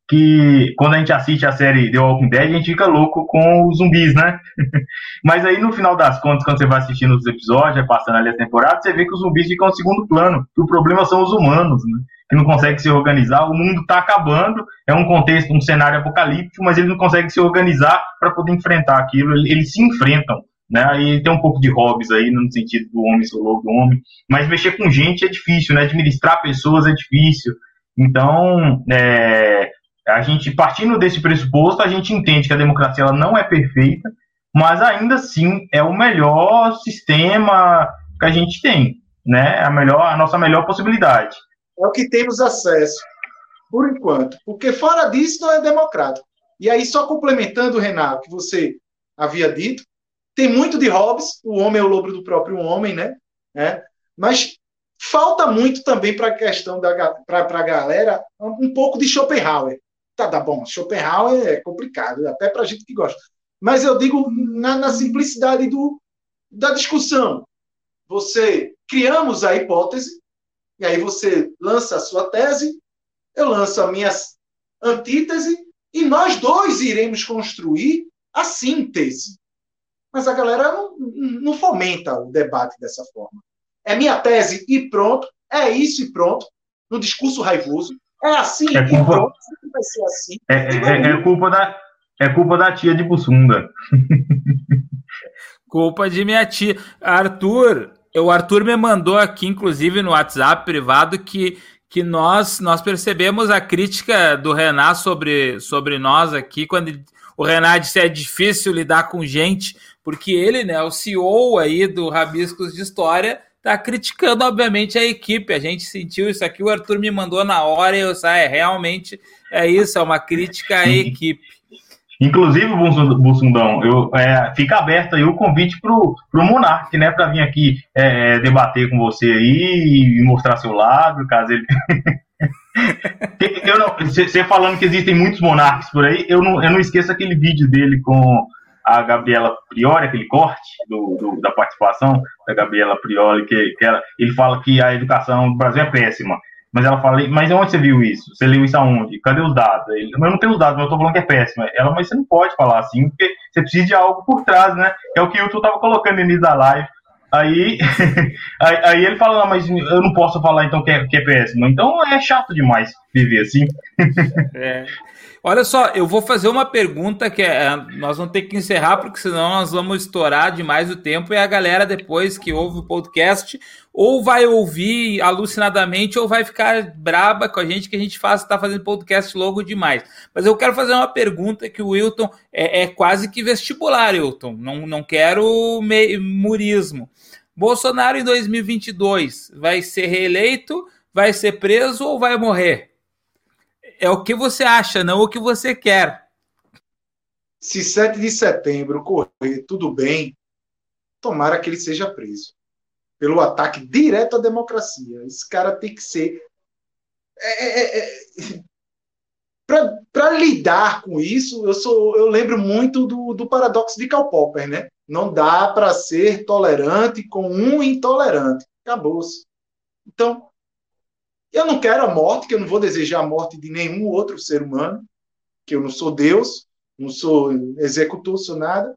que quando a gente assiste a série The Walking Dead, a gente fica louco com os zumbis, né? Mas aí no final das contas, quando você vai assistindo os episódios, passando ali a temporada, você vê que os zumbis ficam em segundo plano, que o problema são os humanos, né? Que não conseguem se organizar, o mundo está acabando, é um contexto, um cenário apocalíptico, mas eles não conseguem se organizar para poder enfrentar aquilo, eles se enfrentam. Né? Aí tem um pouco de hobbies aí, no sentido do homem ser o lobo do homem, mas mexer com gente é difícil, né? Administrar pessoas é difícil. Então, é, a gente, partindo desse pressuposto, a gente entende que a democracia ela não é perfeita, mas ainda assim é o melhor sistema que a gente tem, né? A melhor, a nossa melhor possibilidade. É o que temos acesso, por enquanto, porque fora disso não é democrático. E aí só complementando, Renato, que você havia dito, tem muito de Hobbes, o homem é o lobo do próprio homem, né? É, mas falta muito também para a questão da para a galera um pouco de Schopenhauer. Tá, tá bom, Schopenhauer é complicado, até para gente que gosta. Mas eu digo na, na simplicidade do, da discussão. Você criamos a hipótese, e aí você lança a sua tese, eu lanço a minha antítese, e nós dois iremos construir a síntese. Mas a galera não, não fomenta o debate dessa forma. É minha tese e pronto, é isso e pronto, no discurso raivoso. É assim, é culpa, pronto, vai ser assim. É, é, é, culpa da, é culpa da tia de Bussunda. culpa de minha tia. Arthur, o Arthur me mandou aqui, inclusive, no WhatsApp privado, que, que nós, nós percebemos a crítica do Renan sobre, sobre nós aqui, quando o Renan disse é difícil lidar com gente, porque ele, né, o CEO aí do Rabiscos de História, tá criticando, obviamente, a equipe. A gente sentiu isso aqui, o Arthur me mandou na hora e eu sei, é, realmente é isso, é uma crítica à equipe. E Inclusive, Bussundão, eu, é, fica aberto aí o convite pro, pro Monark, né, para vir aqui é, debater com você aí e mostrar seu lado, caso ele. Você falando que existem muitos monarcas por aí, eu não, eu não esqueço aquele vídeo dele com a Gabriela Priori, aquele corte do, do, da participação da Gabriela Priori, que, que ela, ele fala que a educação do Brasil é péssima. Mas ela fala, mas onde você viu isso? Você leu isso aonde? Cadê os dados? Ele, eu não tenho os dados, mas eu tô falando que é péssima. Ela, mas você não pode falar assim, porque você precisa de algo por trás, né? É o que o YouTube tava colocando no início da live. Aí, aí, aí, ele fala, não, mas eu não posso falar então que é, que é péssimo. Então é chato demais viver assim. É. Olha só, eu vou fazer uma pergunta que é, nós vamos ter que encerrar, porque senão nós vamos estourar demais o tempo e a galera depois que ouve o podcast ou vai ouvir alucinadamente ou vai ficar braba com a gente que a gente faz, está fazendo podcast logo demais. Mas eu quero fazer uma pergunta que o Wilton é, é quase que vestibular, Wilton. Não, não quero murismo. Bolsonaro em 2022 vai ser reeleito, vai ser preso ou vai morrer? É o que você acha, não o que você quer. Se 7 de setembro correr tudo bem, tomara que ele seja preso pelo ataque direto à democracia. Esse cara tem que ser. É, é, é... é Para lidar com isso, eu, sou, eu lembro muito do, do paradoxo de Karl Popper, né? Não dá para ser tolerante com um intolerante. Acabou-se. Então, eu não quero a morte, que eu não vou desejar a morte de nenhum outro ser humano, que eu não sou Deus, não sou executor, sou nada.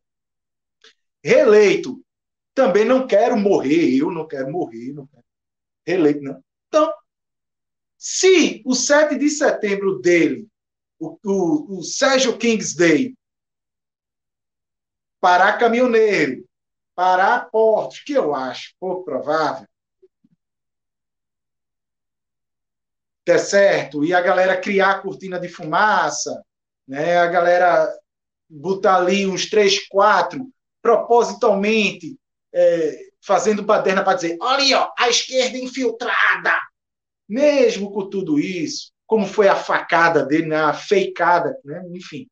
Reeleito, também não quero morrer, eu não quero morrer, não quero reeleito, não. Então, se o 7 de setembro dele, o, o, o Sérgio parar caminhoneiro, parar portos, que eu acho pouco provável, der certo, e a galera criar a cortina de fumaça, né, a galera botar ali uns três, quatro, propositalmente, é, fazendo baderna para dizer: olha ó, a esquerda infiltrada. Mesmo com tudo isso, como foi a facada dele, né, a feicada, né, enfim,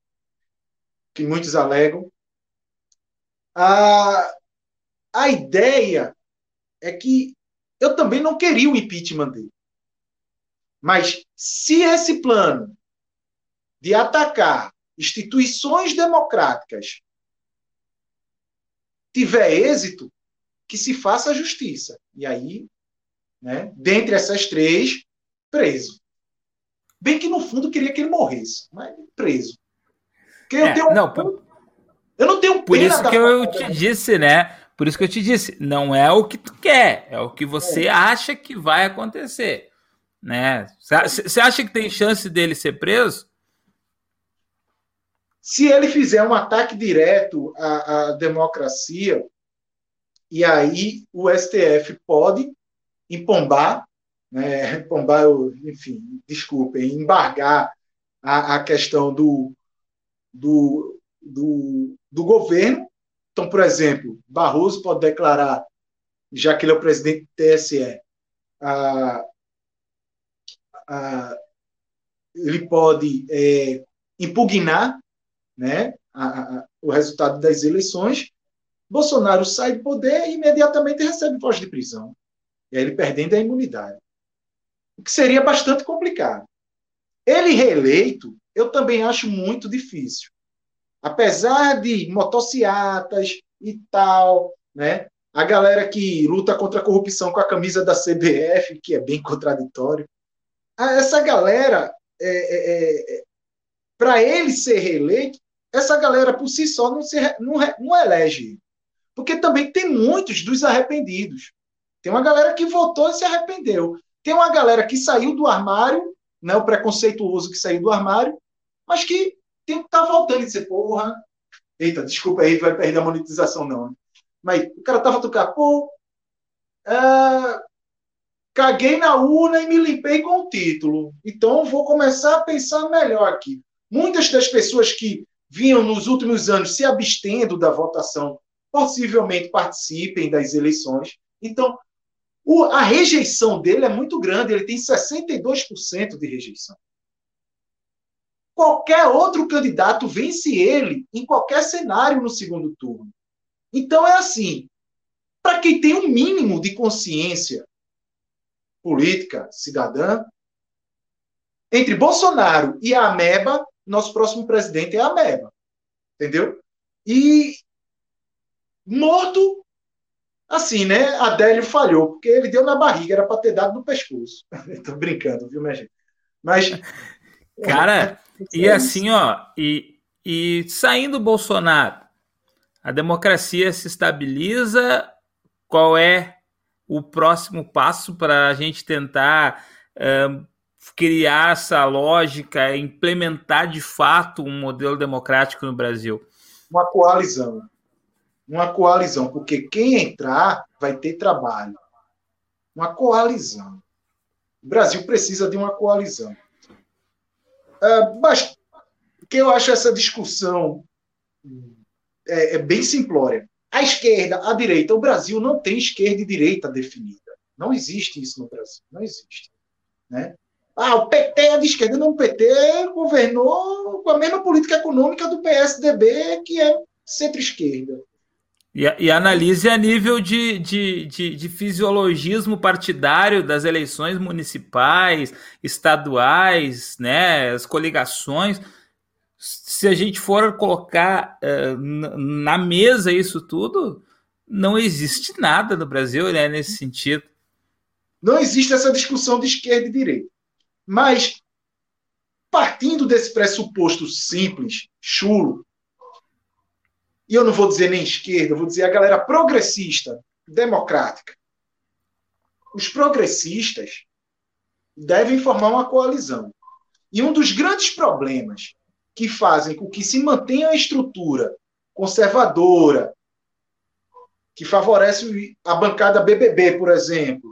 que muitos alegam, a, a ideia é que eu também não queria o impeachment dele. Mas se esse plano de atacar instituições democráticas tiver êxito, que se faça justiça. E aí, né, dentre essas três, preso. Bem que no fundo queria que ele morresse, mas preso. Porque eu é, tenho não, por, eu não tenho Por isso que eu te disse, né? Por isso que eu te disse, não é o que tu quer, é o que você é. acha que vai acontecer, né? Você acha que tem chance dele ser preso? Se ele fizer um ataque direto à, à democracia, e aí o STF pode empombar, né, empombar, enfim, desculpem, embargar a, a questão do, do, do, do governo. Então, por exemplo, Barroso pode declarar, já que ele é o presidente do TSE, a, ele pode é, impugnar né, a, a, o resultado das eleições, Bolsonaro sai do poder e imediatamente recebe voz de prisão. E aí ele perdendo a imunidade. O que seria bastante complicado. Ele reeleito, eu também acho muito difícil. Apesar de motociatas e tal, né? A galera que luta contra a corrupção com a camisa da CBF, que é bem contraditório. Essa galera, é, é, é, para ele ser reeleito, essa galera por si só não, se, não, não elege. Porque também tem muitos dos arrependidos. Tem uma galera que votou e se arrependeu. Tem uma galera que saiu do armário, né, o preconceituoso que saiu do armário, mas que tem que estar tá voltando e dizer, porra, eita, desculpa aí, vai perder a monetização, não. Mas o cara tava tocando, pô, é, caguei na urna e me limpei com o título. Então vou começar a pensar melhor aqui. Muitas das pessoas que vinham nos últimos anos se abstendo da votação, possivelmente participem das eleições. Então, o, a rejeição dele é muito grande, ele tem 62% de rejeição. qualquer outro candidato vence ele em qualquer cenário no segundo turno. Então é assim, para quem tem um mínimo de consciência política cidadã, entre Bolsonaro e a Ameba, nosso próximo presidente é a Ameba. Entendeu? E morto, assim, né? Adélio falhou, porque ele deu na barriga, era para ter dado no pescoço. Estou brincando, viu, minha gente? Mas. Cara, e assim, ó, e, e saindo Bolsonaro, a democracia se estabiliza. Qual é o próximo passo para a gente tentar uh, criar essa lógica, implementar de fato um modelo democrático no Brasil? Uma coalizão. Uma coalizão, porque quem entrar vai ter trabalho. Uma coalizão. O Brasil precisa de uma coalizão. Uh, mas que eu acho essa discussão é, é bem simplória. A esquerda, a direita, o Brasil não tem esquerda e direita definida. Não existe isso no Brasil. Não existe. Né? Ah, o PT é de esquerda. Não, o PT governou com a mesma política econômica do PSDB, que é centro-esquerda. E, e, analise a nível de, de, de, de, fisiologismo partidário das eleições municipais, estaduais, né, as coligações. Se a gente for colocar uh, na mesa isso tudo, não existe nada no Brasil né, nesse sentido. Não existe essa discussão de esquerda e direita. Mas, partindo desse pressuposto simples, chulo, e eu não vou dizer nem esquerda, vou dizer a galera progressista, democrática. Os progressistas devem formar uma coalizão. E um dos grandes problemas que fazem com que se mantenha a estrutura conservadora, que favorece a bancada BBB, por exemplo,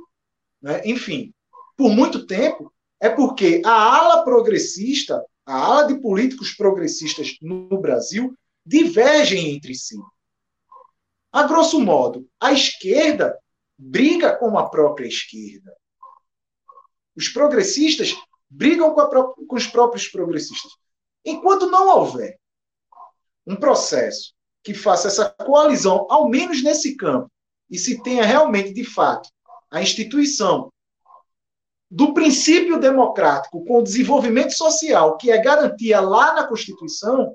né? enfim, por muito tempo, é porque a ala progressista, a ala de políticos progressistas no Brasil, divergem entre si. A grosso modo, a esquerda briga com a própria esquerda. Os progressistas brigam com, com os próprios progressistas. Enquanto não houver um processo que faça essa coalizão, ao menos nesse campo, e se tenha realmente, de fato, a instituição do princípio democrático com o desenvolvimento social, que é garantia lá na Constituição,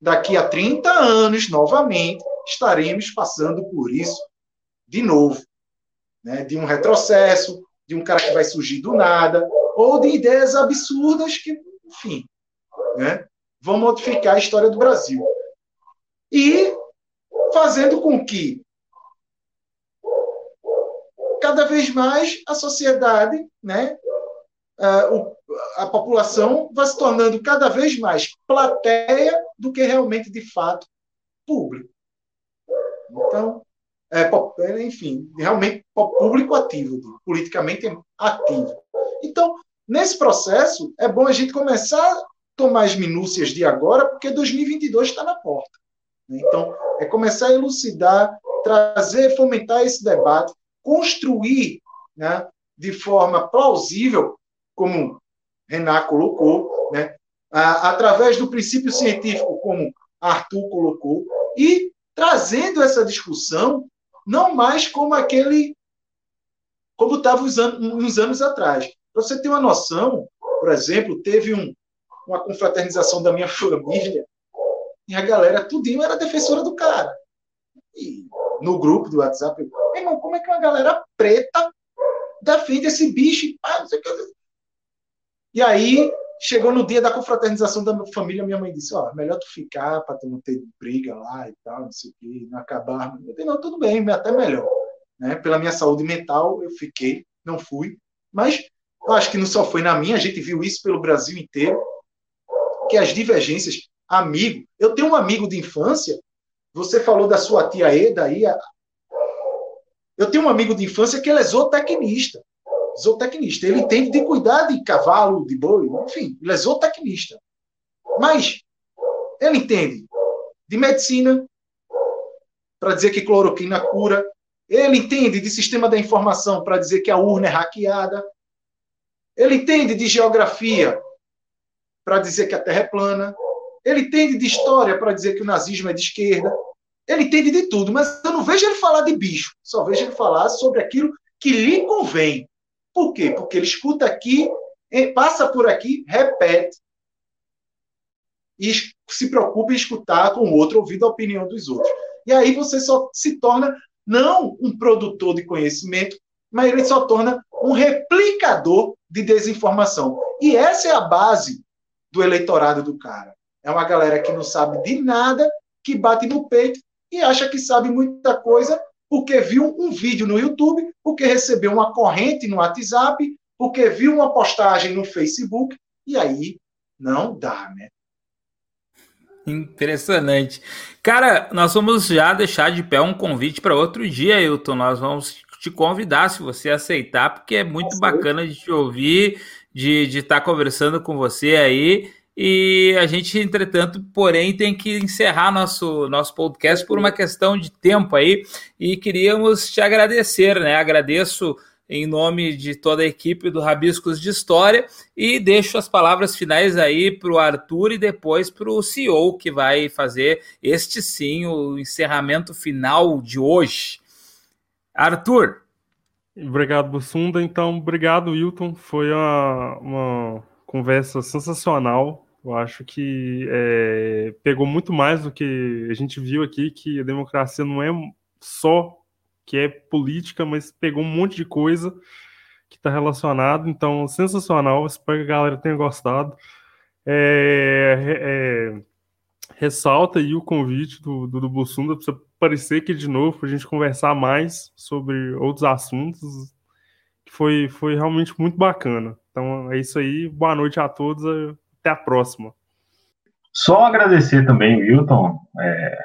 daqui a 30 anos, novamente, estaremos passando por isso de novo. Né? De um retrocesso, de um cara que vai surgir do nada, ou de ideias absurdas que, enfim, né? vão modificar a história do Brasil. E fazendo com que cada vez mais a sociedade, né, a, população vai se tornando cada vez mais plateia do que realmente, de fato, público. Então, é, é enfim, realmente público ativo, politicamente ativo. Então, nesse processo, é bom a gente começar tomar as minúcias de agora, porque 2022 está na porta. Então, é começar a elucidar, trazer, fomentar esse debate, construir né, de forma plausível, como Renan colocou, né, através do princípio científico, como Arthur colocou, e trazendo essa discussão não mais como aquele como estava uns anos atrás. Para você ter uma noção, por exemplo, teve um, uma confraternização da minha família e a galera tudinho era defensora do cara. E no grupo do WhatsApp, irmão, como é que uma galera preta defende esse bicho? E aí, chegou no dia da confraternização da minha família, minha mãe disse, ó, melhor tu ficar para tu não ter briga lá e tal, não sei o quê, não acabar. Eu disse, não, tudo bem, até melhor. Né? Pela minha saúde mental, eu fiquei, não fui. Mas eu acho que não só foi na minha, a gente viu isso pelo Brasil inteiro, que as divergências, amigo, eu tenho um amigo de infância você falou da sua tia Eda aí. Eu tenho um amigo de infância que ele é zootecnista. Zootecnista. Ele entende de cuidar de cavalo, de boi, enfim, ele é zootecnista. Mas ele entende de medicina, para dizer que cloroquina cura. Ele entende de sistema da informação para dizer que a urna é hackeada. Ele entende de geografia para dizer que a Terra é plana, ele entende de história para dizer que o nazismo é de esquerda, ele entende de tudo, mas eu não vejo ele falar de bicho, só vejo ele falar sobre aquilo que lhe convém. Por quê? Porque ele escuta aqui, passa por aqui, repete, e se preocupa em escutar com o outro, ouvir a opinião dos outros. E aí você só se torna não um produtor de conhecimento, mas ele só torna um replicador de desinformação. E essa é a base do eleitorado do cara. É uma galera que não sabe de nada, que bate no peito e acha que sabe muita coisa porque viu um vídeo no YouTube, porque recebeu uma corrente no WhatsApp, porque viu uma postagem no Facebook, e aí não dá, né? Impressionante. Cara, nós vamos já deixar de pé um convite para outro dia, Hilton. Nós vamos te convidar, se você aceitar, porque é muito Nossa, bacana de te ouvir, de estar tá conversando com você aí. E a gente, entretanto, porém, tem que encerrar nosso, nosso podcast por uma questão de tempo aí. E queríamos te agradecer, né? Agradeço em nome de toda a equipe do Rabiscos de História e deixo as palavras finais aí para o Arthur e depois para o CEO que vai fazer este sim o encerramento final de hoje. Arthur. Obrigado, Bussunda. Então, obrigado, Wilton. Foi uma, uma conversa sensacional. Eu acho que é, pegou muito mais do que a gente viu aqui, que a democracia não é só que é política, mas pegou um monte de coisa que está relacionado. Então, sensacional. Espero que a galera tenha gostado. É, é, ressalta aí o convite do, do, do Bussunda para você aparecer aqui de novo, para a gente conversar mais sobre outros assuntos. Foi, foi realmente muito bacana. Então é isso aí. Boa noite a todos. Até a próxima. Só agradecer também, Wilton. É,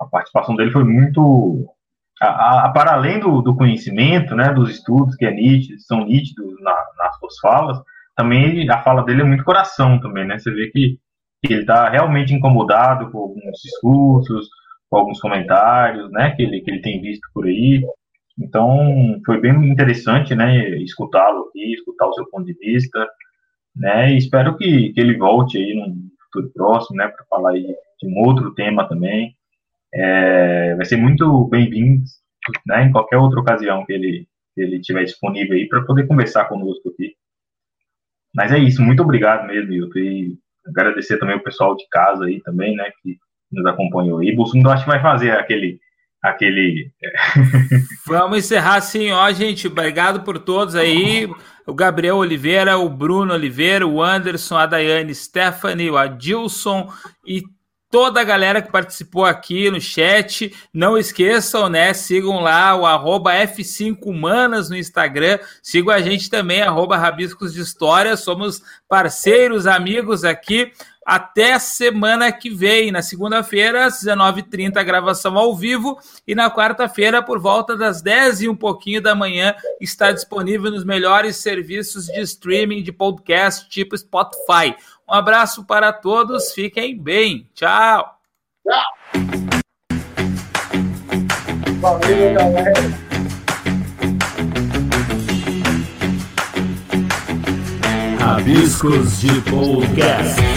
a participação dele foi muito. A, a, para além do, do, conhecimento, né, dos estudos que é nítido, são nítidos na, nas suas falas, também a fala dele é muito coração também, né? Você vê que ele está realmente incomodado com alguns discursos, com alguns comentários, né, que ele, que ele tem visto por aí. Então, foi bem interessante, né, escutá-lo aqui, escutar o seu ponto de vista, né, e espero que, que ele volte aí no futuro próximo, né, para falar aí de um outro tema também. É, vai ser muito bem-vindo, né, em qualquer outra ocasião que ele, que ele estiver disponível aí para poder conversar conosco aqui. Mas é isso, muito obrigado mesmo, Milton, e agradecer também o pessoal de casa aí também, né, que nos acompanhou aí. Bolsonaro acho que vai fazer aquele aquele. Vamos encerrar assim, ó, gente. Obrigado por todos aí. O Gabriel Oliveira, o Bruno Oliveira, o Anderson, a Daiane Stephanie, o Adilson e toda a galera que participou aqui no chat. Não esqueçam, né? Sigam lá o arroba F5 Humanas no Instagram. Sigam a gente também, arroba Rabiscos de História. Somos parceiros, amigos aqui. Até semana que vem, na segunda-feira, às 19h30, gravação ao vivo. E na quarta-feira, por volta das 10 e um pouquinho da manhã, está disponível nos melhores serviços de streaming de podcast, tipo Spotify. Um abraço para todos, fiquem bem. Tchau. Tchau. Valeu, galera. Rabiscos de Podcast.